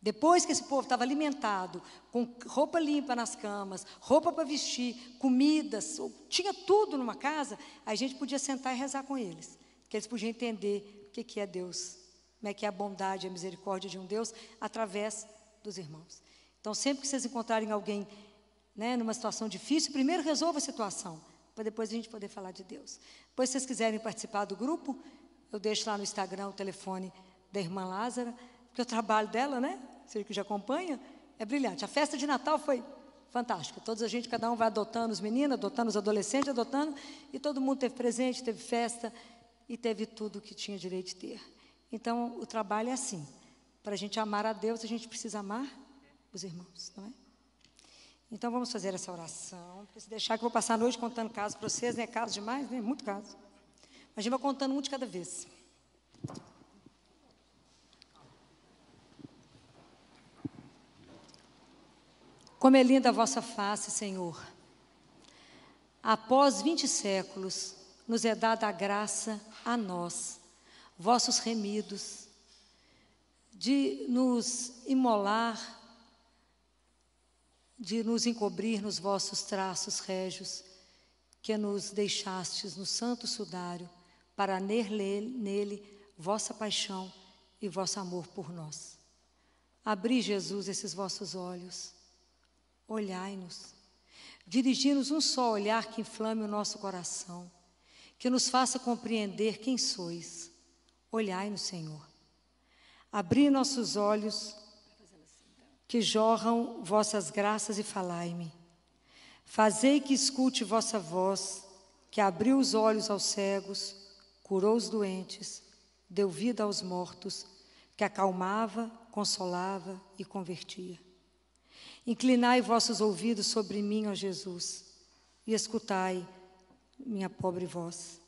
Depois que esse povo estava alimentado, com roupa limpa nas camas, roupa para vestir, comidas, tinha tudo numa casa, a gente podia sentar e rezar com eles. Que eles podiam entender o que, é Deus, como é que é a bondade e a misericórdia de um Deus através dos irmãos. Então, sempre que vocês encontrarem alguém né, numa situação difícil, primeiro resolva a situação, para depois a gente poder falar de Deus. Depois, se vocês quiserem participar do grupo, eu deixo lá no Instagram o telefone da irmã Lázara, porque o trabalho dela, né? Você que já acompanha, é brilhante. A festa de Natal foi fantástica. Toda a gente, cada um vai adotando os meninos, adotando os adolescentes, adotando, e todo mundo teve presente, teve festa e teve tudo que tinha direito de ter. Então, o trabalho é assim. Para a gente amar a Deus, a gente precisa amar os irmãos, não é? Então, vamos fazer essa oração. Se deixar que eu vou passar a noite contando casos para vocês, né? Casos demais, né? Muito caso. Mas a gente vai contando um de cada vez. Como é linda a vossa face, Senhor. Após vinte séculos, nos é dada a graça a nós, vossos remidos, de nos imolar, de nos encobrir nos vossos traços régios, que nos deixastes no santo sudário, para nele, nele vossa paixão e vosso amor por nós. Abri, Jesus, esses vossos olhos, olhai-nos, dirigi-nos um só olhar que inflame o nosso coração, que nos faça compreender quem sois. Olhai-nos, Senhor. Abri nossos olhos, que jorram vossas graças e falai-me. Fazei que escute vossa voz, que abriu os olhos aos cegos, curou os doentes, deu vida aos mortos, que acalmava, consolava e convertia. Inclinai vossos ouvidos sobre mim, ó Jesus, e escutai minha pobre voz.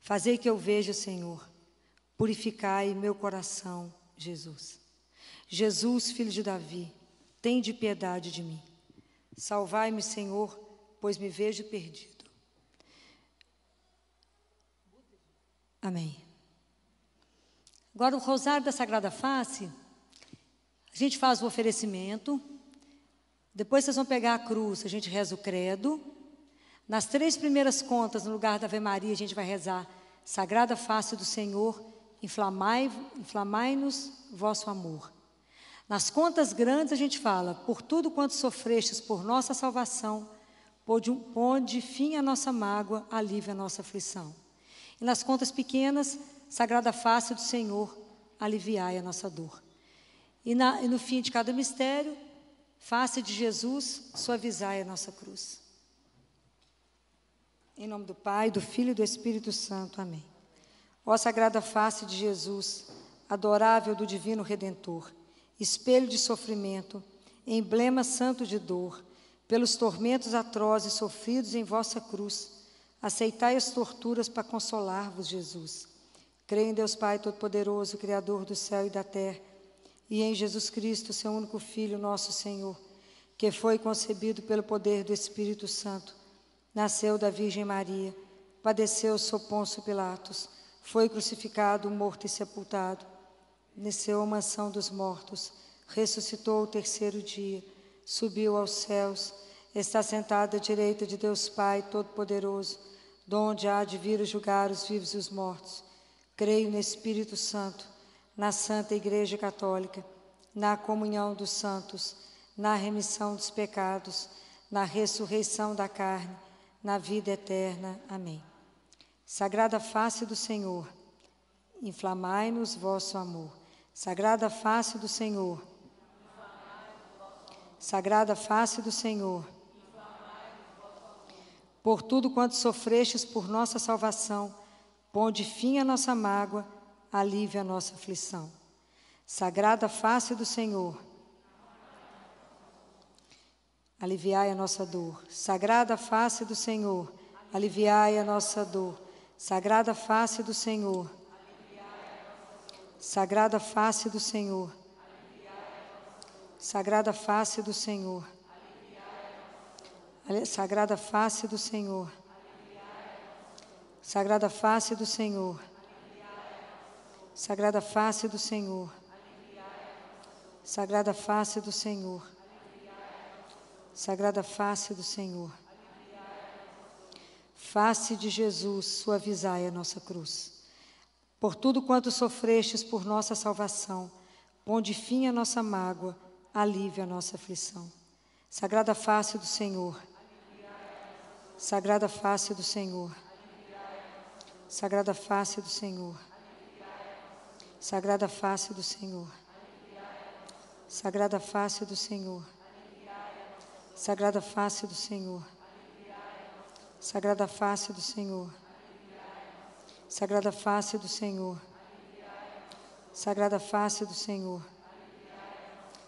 Fazei que eu veja, Senhor. Purificai meu coração, Jesus. Jesus, filho de Davi, tende piedade de mim. Salvai-me, Senhor, pois me vejo perdido. Amém. Agora, o rosário da Sagrada Face, a gente faz o oferecimento, depois vocês vão pegar a cruz, a gente reza o credo. Nas três primeiras contas, no lugar da Ave Maria, a gente vai rezar Sagrada Face do Senhor, inflamai-nos inflamai vosso amor. Nas contas grandes, a gente fala, por tudo quanto sofrestes por nossa salvação, ponde fim à nossa mágoa, alívio a nossa aflição. E nas contas pequenas, Sagrada face do Senhor, aliviai a nossa dor. E, na, e no fim de cada mistério, face de Jesus, suavizai a nossa cruz. Em nome do Pai, do Filho e do Espírito Santo. Amém. Ó Sagrada face de Jesus, adorável do Divino Redentor, espelho de sofrimento, emblema santo de dor, pelos tormentos atrozes sofridos em vossa cruz, aceitai as torturas para consolar-vos, Jesus. Creio em Deus Pai Todo-Poderoso, Criador do céu e da terra, e em Jesus Cristo, seu único Filho, nosso Senhor, que foi concebido pelo poder do Espírito Santo, nasceu da Virgem Maria, padeceu sob Pôncio Pilatos, foi crucificado, morto e sepultado, desceu à mansão dos mortos, ressuscitou o terceiro dia, subiu aos céus, está sentado à direita de Deus Pai Todo-Poderoso, donde há de vir julgar os vivos e os mortos. Creio no Espírito Santo, na Santa Igreja Católica, na comunhão dos santos, na remissão dos pecados, na ressurreição da carne, na vida eterna. Amém. Sagrada face do Senhor, inflamai-nos vosso amor. Sagrada face do Senhor, Sagrada face do Senhor, por tudo quanto sofrestes por nossa salvação, Ponde fim à nossa mágoa, alívio a nossa aflição. Sagrada face do Senhor, aliviai a nossa dor. Sagrada face do Senhor, aliviai a nossa dor. Sagrada face do Senhor, Sagrada face do Senhor, Sagrada face do Senhor, Sagrada face do Senhor. Sagrada face do Senhor. Sagrada face do Senhor. Sagrada face do Senhor. Sagrada face do Senhor. Face de Jesus, suavizai a nossa cruz. Por tudo quanto sofrestes por nossa salvação, ponde fim à nossa mágoa, alívio a nossa aflição. Sagrada face do Senhor. Sagrada face do Senhor. Sagrada face do Senhor. Sagrada face do Senhor. Sagrada face do Senhor. Sagrada face do Senhor. Sagrada face do Senhor. Sagrada face do Senhor. Sagrada face do Senhor.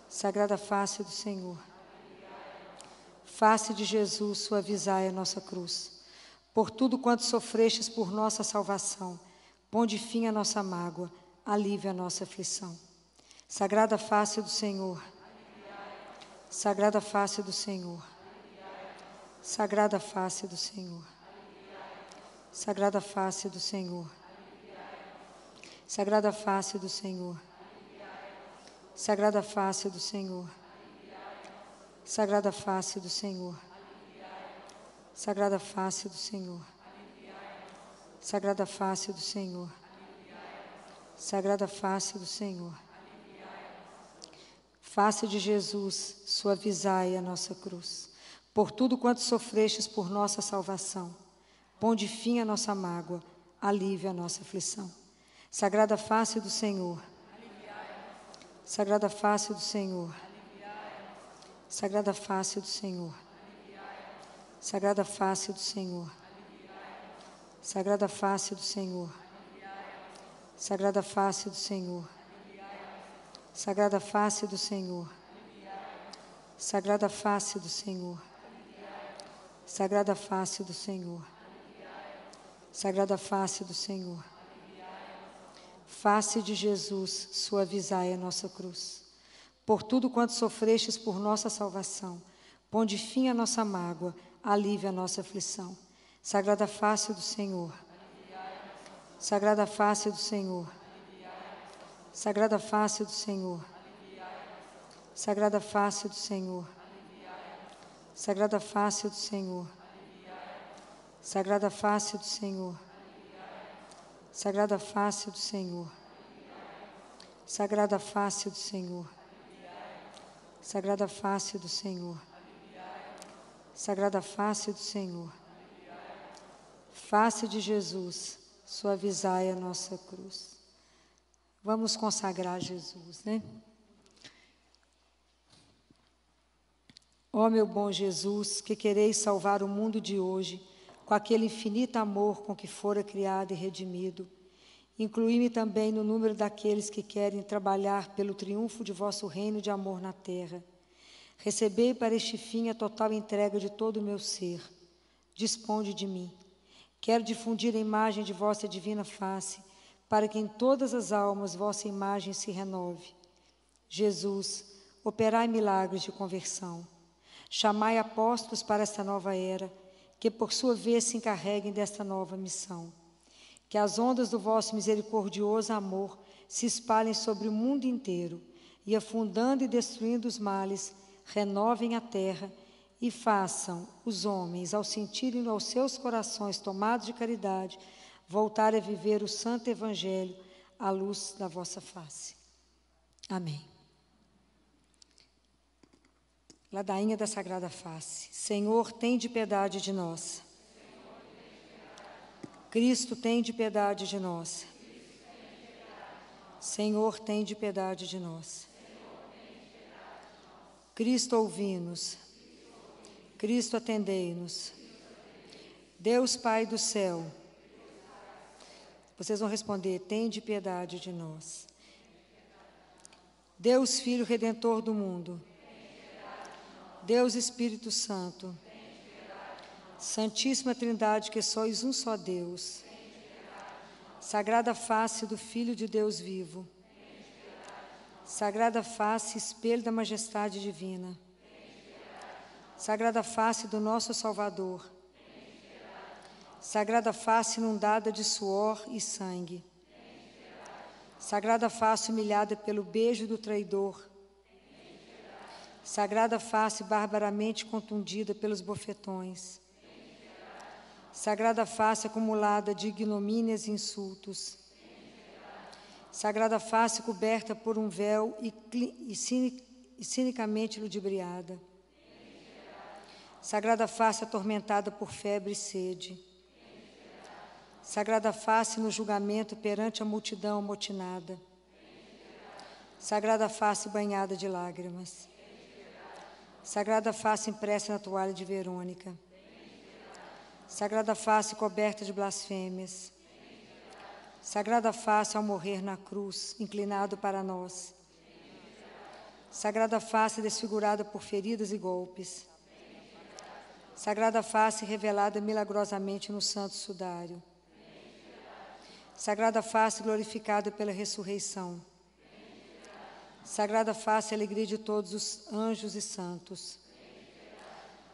Sagrada face do Senhor. Face de Jesus, suavizai a nossa cruz por tudo quanto sofrestes por nossa salvação. Ponde fim à nossa mágoa, alívio a nossa aflição. Sagrada face do Senhor. Sagrada face do Senhor. Sagrada face do Senhor. Sagrada face do Senhor. Sagrada face do Senhor. Sagrada face do Senhor. Sagrada face do Senhor. Sagrada face do Senhor. Sagrada face do Senhor. Sagrada face do Senhor. Face de Jesus, suavizai a nossa cruz. Por tudo quanto sofrestes por nossa salvação, ponde fim à nossa mágoa, alívio a nossa aflição. Sagrada face do Senhor. Sagrada face do Senhor. Sagrada face do Senhor. Sagrada face do Senhor. Sagrada face do Senhor. Sagrada face do Senhor. Sagrada face do Senhor. Sagrada face do Senhor. Sagrada face do Senhor. Sagrada face do Senhor. Face de Jesus, suavizai a nossa cruz. Por tudo quanto sofrestes por nossa salvação, ponde fim à nossa mágoa, alívio a nossa aflição. Sagrada face do Senhor. Sagrada face do Senhor. Sagrada face do Senhor. Sagrada face do Senhor. Sagrada face do Senhor. Sagrada face do Senhor. Sagrada face do Senhor. Sagrada face do Senhor. Sagrada face do Senhor. Sagrada face do Senhor. Face de Jesus, suavizai a nossa cruz. Vamos consagrar Jesus, né? Ó oh, meu bom Jesus, que quereis salvar o mundo de hoje com aquele infinito amor com que fora criado e redimido, inclui-me também no número daqueles que querem trabalhar pelo triunfo de vosso reino de amor na terra. Recebei para este fim a total entrega de todo o meu ser. Disponde de mim. Quero difundir a imagem de vossa divina face, para que em todas as almas vossa imagem se renove. Jesus, operai milagres de conversão. Chamai apóstolos para esta nova era, que por sua vez se encarreguem desta nova missão. Que as ondas do vosso misericordioso amor se espalhem sobre o mundo inteiro e, afundando e destruindo os males, renovem a terra e façam os homens, ao sentirem aos seus corações tomados de caridade, voltar a viver o santo evangelho à luz da vossa face. Amém. Ladainha da Sagrada Face. Senhor, tem de piedade de nós. Cristo, tem de piedade de nós. Senhor, tem de piedade de nós. Cristo, ouvi-nos. Cristo, atendei-nos. Deus Pai do céu. Vocês vão responder: tem de piedade de nós. Deus Filho Redentor do mundo. Deus Espírito Santo. Santíssima Trindade, que sois um só Deus. Sagrada face do Filho de Deus vivo. Sagrada face, espelho da majestade divina. Sagrada face do nosso Salvador. Sagrada face inundada de suor e sangue. Sagrada face humilhada pelo beijo do traidor. Sagrada face barbaramente contundida pelos bofetões. Sagrada face acumulada de ignomínias e insultos. Sagrada face coberta por um véu e, e, cinicamente ludibriada. Sagrada face atormentada por febre e sede. Sagrada face no julgamento perante a multidão amotinada. Sagrada face banhada de lágrimas. Sagrada face impressa na toalha de Verônica. Sagrada face coberta de blasfêmias. Sagrada face ao morrer na cruz, inclinado para nós. Sagrada face desfigurada por feridas e golpes. Sagrada face revelada milagrosamente no santo sudário. Sagrada face glorificada pela ressurreição. Sagrada face, alegria de todos os anjos e santos.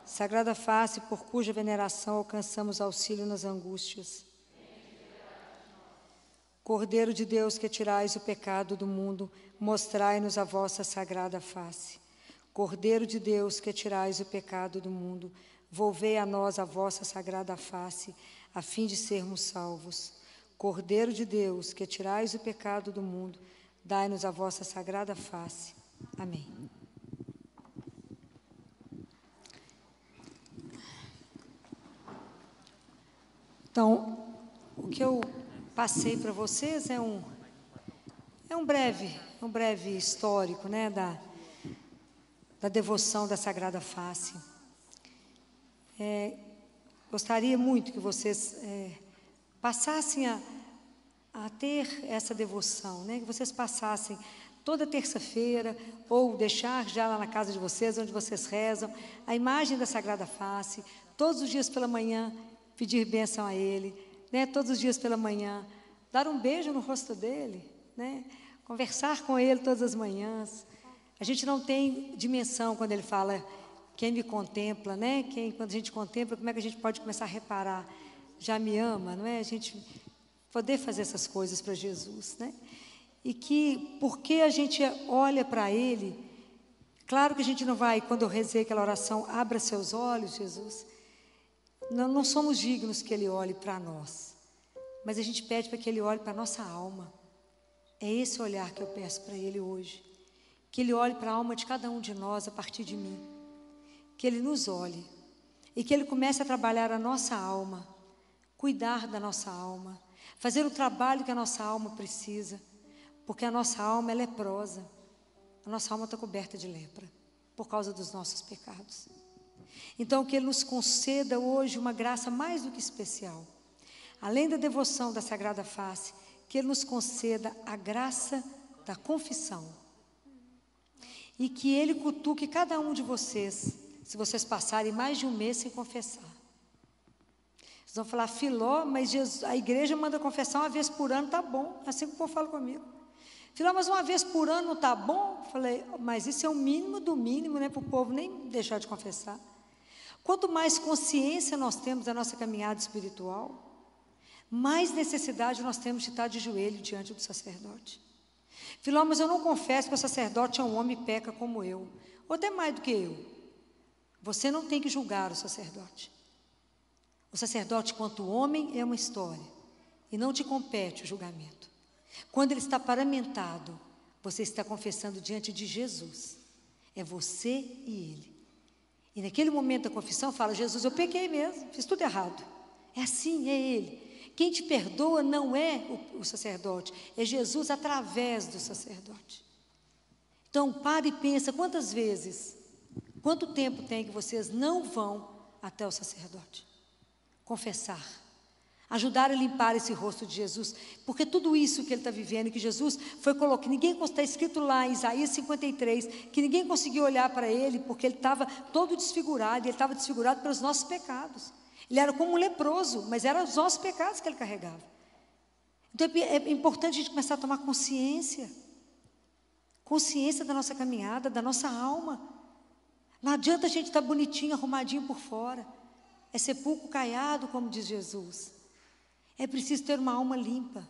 Sagrada face, por cuja veneração alcançamos auxílio nas angústias. Cordeiro de Deus que tirais o pecado do mundo, mostrai-nos a vossa sagrada face. Cordeiro de Deus que tirais o pecado do mundo, volvei a nós a vossa sagrada face, a fim de sermos salvos. Cordeiro de Deus que tirais o pecado do mundo, dai-nos a vossa sagrada face. Amém. Então, o que eu passei para vocês é um é um breve, um breve histórico, né, da da devoção da Sagrada Face. É, gostaria muito que vocês é, passassem a, a ter essa devoção, né, que vocês passassem toda terça-feira ou deixar já lá na casa de vocês, onde vocês rezam, a imagem da Sagrada Face, todos os dias pela manhã pedir bênção a Ele, né? Todos os dias pela manhã, dar um beijo no rosto dele, né? Conversar com Ele todas as manhãs. A gente não tem dimensão quando Ele fala quem me contempla, né? Quem quando a gente contempla, como é que a gente pode começar a reparar? Já me ama, não é? A gente poder fazer essas coisas para Jesus, né? E que porque a gente olha para Ele, claro que a gente não vai quando eu rezei aquela oração, abra seus olhos, Jesus. Não, não somos dignos que Ele olhe para nós, mas a gente pede para que Ele olhe para a nossa alma. É esse olhar que eu peço para Ele hoje. Que Ele olhe para a alma de cada um de nós a partir de mim. Que Ele nos olhe e que Ele comece a trabalhar a nossa alma, cuidar da nossa alma, fazer o trabalho que a nossa alma precisa, porque a nossa alma é leprosa, a nossa alma está coberta de lepra por causa dos nossos pecados. Então, que Ele nos conceda hoje uma graça mais do que especial. Além da devoção da Sagrada Face, que Ele nos conceda a graça da confissão. E que Ele cutuque cada um de vocês, se vocês passarem mais de um mês sem confessar. Vocês vão falar, Filó, mas Jesus, a igreja manda confessar uma vez por ano, tá bom. Assim que o povo fala comigo. Filó, mas uma vez por ano tá bom? Falei, mas isso é o mínimo do mínimo, né? Para o povo nem deixar de confessar. Quanto mais consciência nós temos da nossa caminhada espiritual, mais necessidade nós temos de estar de joelho diante do sacerdote. Filó, mas eu não confesso que o sacerdote é um homem peca como eu, ou até mais do que eu. Você não tem que julgar o sacerdote. O sacerdote, quanto homem, é uma história, e não te compete o julgamento. Quando ele está paramentado, você está confessando diante de Jesus. É você e ele. E naquele momento da confissão fala: Jesus, eu pequei mesmo, fiz tudo errado. É assim, é Ele. Quem te perdoa não é o, o sacerdote, é Jesus através do sacerdote. Então, pare e pensa quantas vezes, quanto tempo tem que vocês não vão até o sacerdote confessar ajudar a limpar esse rosto de Jesus, porque tudo isso que ele está vivendo, que Jesus foi colocado, ninguém está escrito lá em Isaías 53, que ninguém conseguiu olhar para ele, porque ele estava todo desfigurado, e ele estava desfigurado pelos nossos pecados. Ele era como um leproso, mas eram os nossos pecados que ele carregava. Então é, é importante a gente começar a tomar consciência, consciência da nossa caminhada, da nossa alma. Não adianta a gente estar tá bonitinho, arrumadinho por fora. É sepulcro caiado, como diz Jesus. É preciso ter uma alma limpa.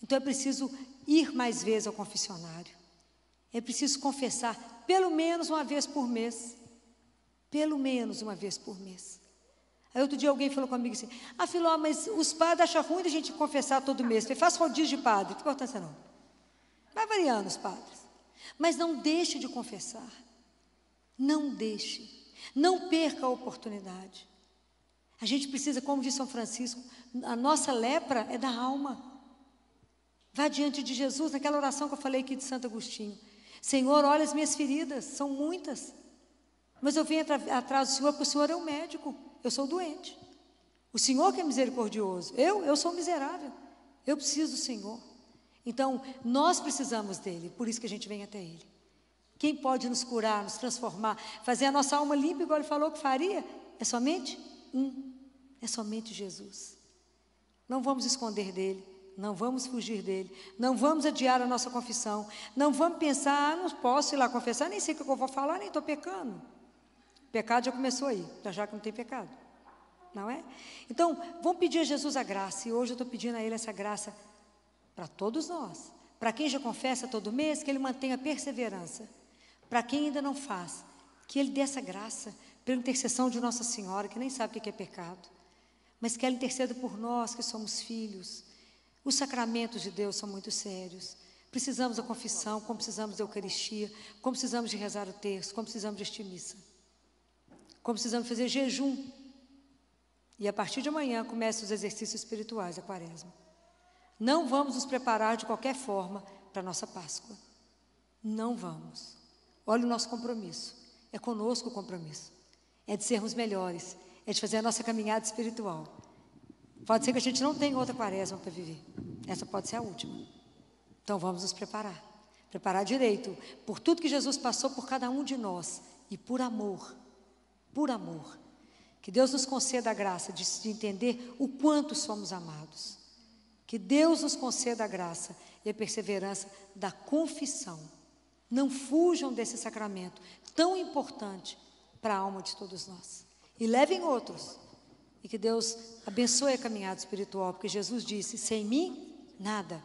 Então é preciso ir mais vezes ao confessionário. É preciso confessar pelo menos uma vez por mês. Pelo menos uma vez por mês. Aí outro dia alguém falou comigo assim: Ah, Filó, mas os padres acham ruim da gente confessar todo mês. Falei, faz rodízio de padre, não tem importância não. Vai variando os padres. Mas não deixe de confessar. Não deixe. Não perca a oportunidade. A gente precisa, como diz São Francisco, a nossa lepra é da alma. Vá diante de Jesus, naquela oração que eu falei aqui de Santo Agostinho. Senhor, olha as minhas feridas, são muitas. Mas eu venho atrás do Senhor porque o Senhor é o médico, eu sou doente. O Senhor que é misericordioso, eu, eu sou miserável. Eu preciso do Senhor. Então, nós precisamos dele, por isso que a gente vem até ele. Quem pode nos curar, nos transformar, fazer a nossa alma limpa, igual ele falou que faria, é somente um, é somente Jesus. Não vamos esconder dele, não vamos fugir dele, não vamos adiar a nossa confissão, não vamos pensar, ah, não posso ir lá confessar, nem sei o que eu vou falar, nem estou pecando. O pecado já começou aí, já que não tem pecado. Não é? Então, vamos pedir a Jesus a graça, e hoje eu estou pedindo a Ele essa graça para todos nós. Para quem já confessa todo mês, que ele mantenha perseverança. Para quem ainda não faz, que ele dê essa graça pela intercessão de Nossa Senhora, que nem sabe o que é pecado, mas que ela interceda por nós que somos filhos. Os sacramentos de Deus são muito sérios. Precisamos da confissão, como precisamos da Eucaristia, como precisamos de rezar o terço, como precisamos de este missa. Como precisamos fazer jejum. E a partir de amanhã começam os exercícios espirituais da quaresma. Não vamos nos preparar de qualquer forma para a nossa Páscoa. Não vamos. Olha o nosso compromisso. É conosco o compromisso. É de sermos melhores. É de fazer a nossa caminhada espiritual. Pode ser que a gente não tenha outra quaresma para viver. Essa pode ser a última. Então vamos nos preparar. Preparar direito. Por tudo que Jesus passou por cada um de nós. E por amor. Por amor. Que Deus nos conceda a graça de, de entender o quanto somos amados. Que Deus nos conceda a graça e a perseverança da confissão. Não fujam desse sacramento tão importante para a alma de todos nós. E levem outros. E que Deus abençoe a caminhada espiritual, porque Jesus disse: sem mim, nada.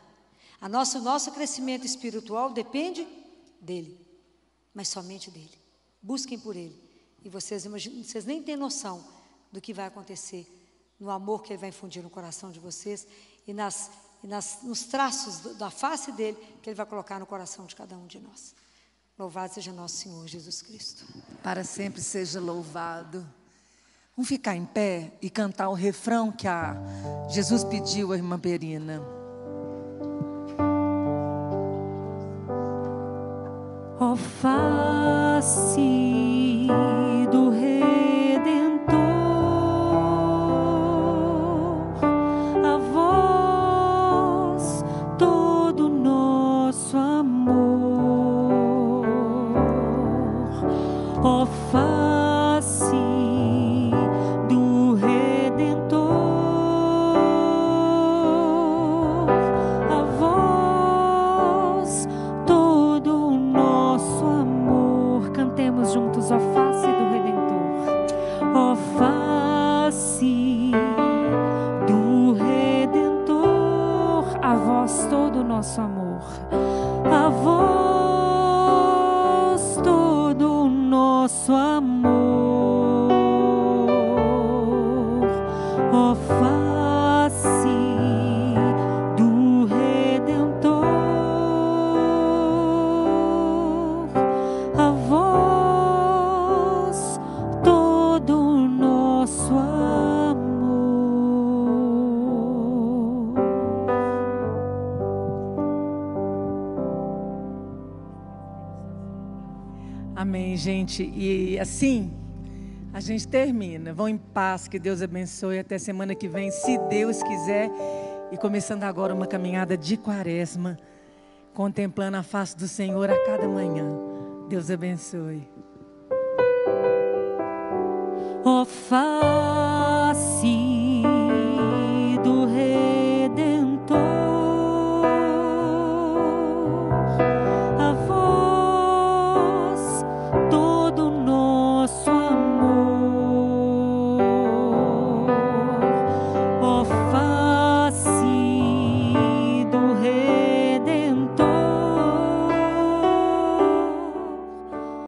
A nosso, nosso crescimento espiritual depende dele, mas somente dele. Busquem por ele. E vocês, imaginam, vocês nem têm noção do que vai acontecer no amor que ele vai infundir no coração de vocês e, nas, e nas, nos traços da face dele que ele vai colocar no coração de cada um de nós. Louvado seja nosso Senhor Jesus Cristo. Para sempre seja louvado. Vamos ficar em pé e cantar o refrão que a Jesus pediu à irmã Perina. Ó oh, face amor. Ó oh, gente. E assim, a gente termina. Vão em paz, que Deus abençoe. Até semana que vem, se Deus quiser. E começando agora uma caminhada de quaresma, contemplando a face do Senhor a cada manhã. Deus abençoe. Oh,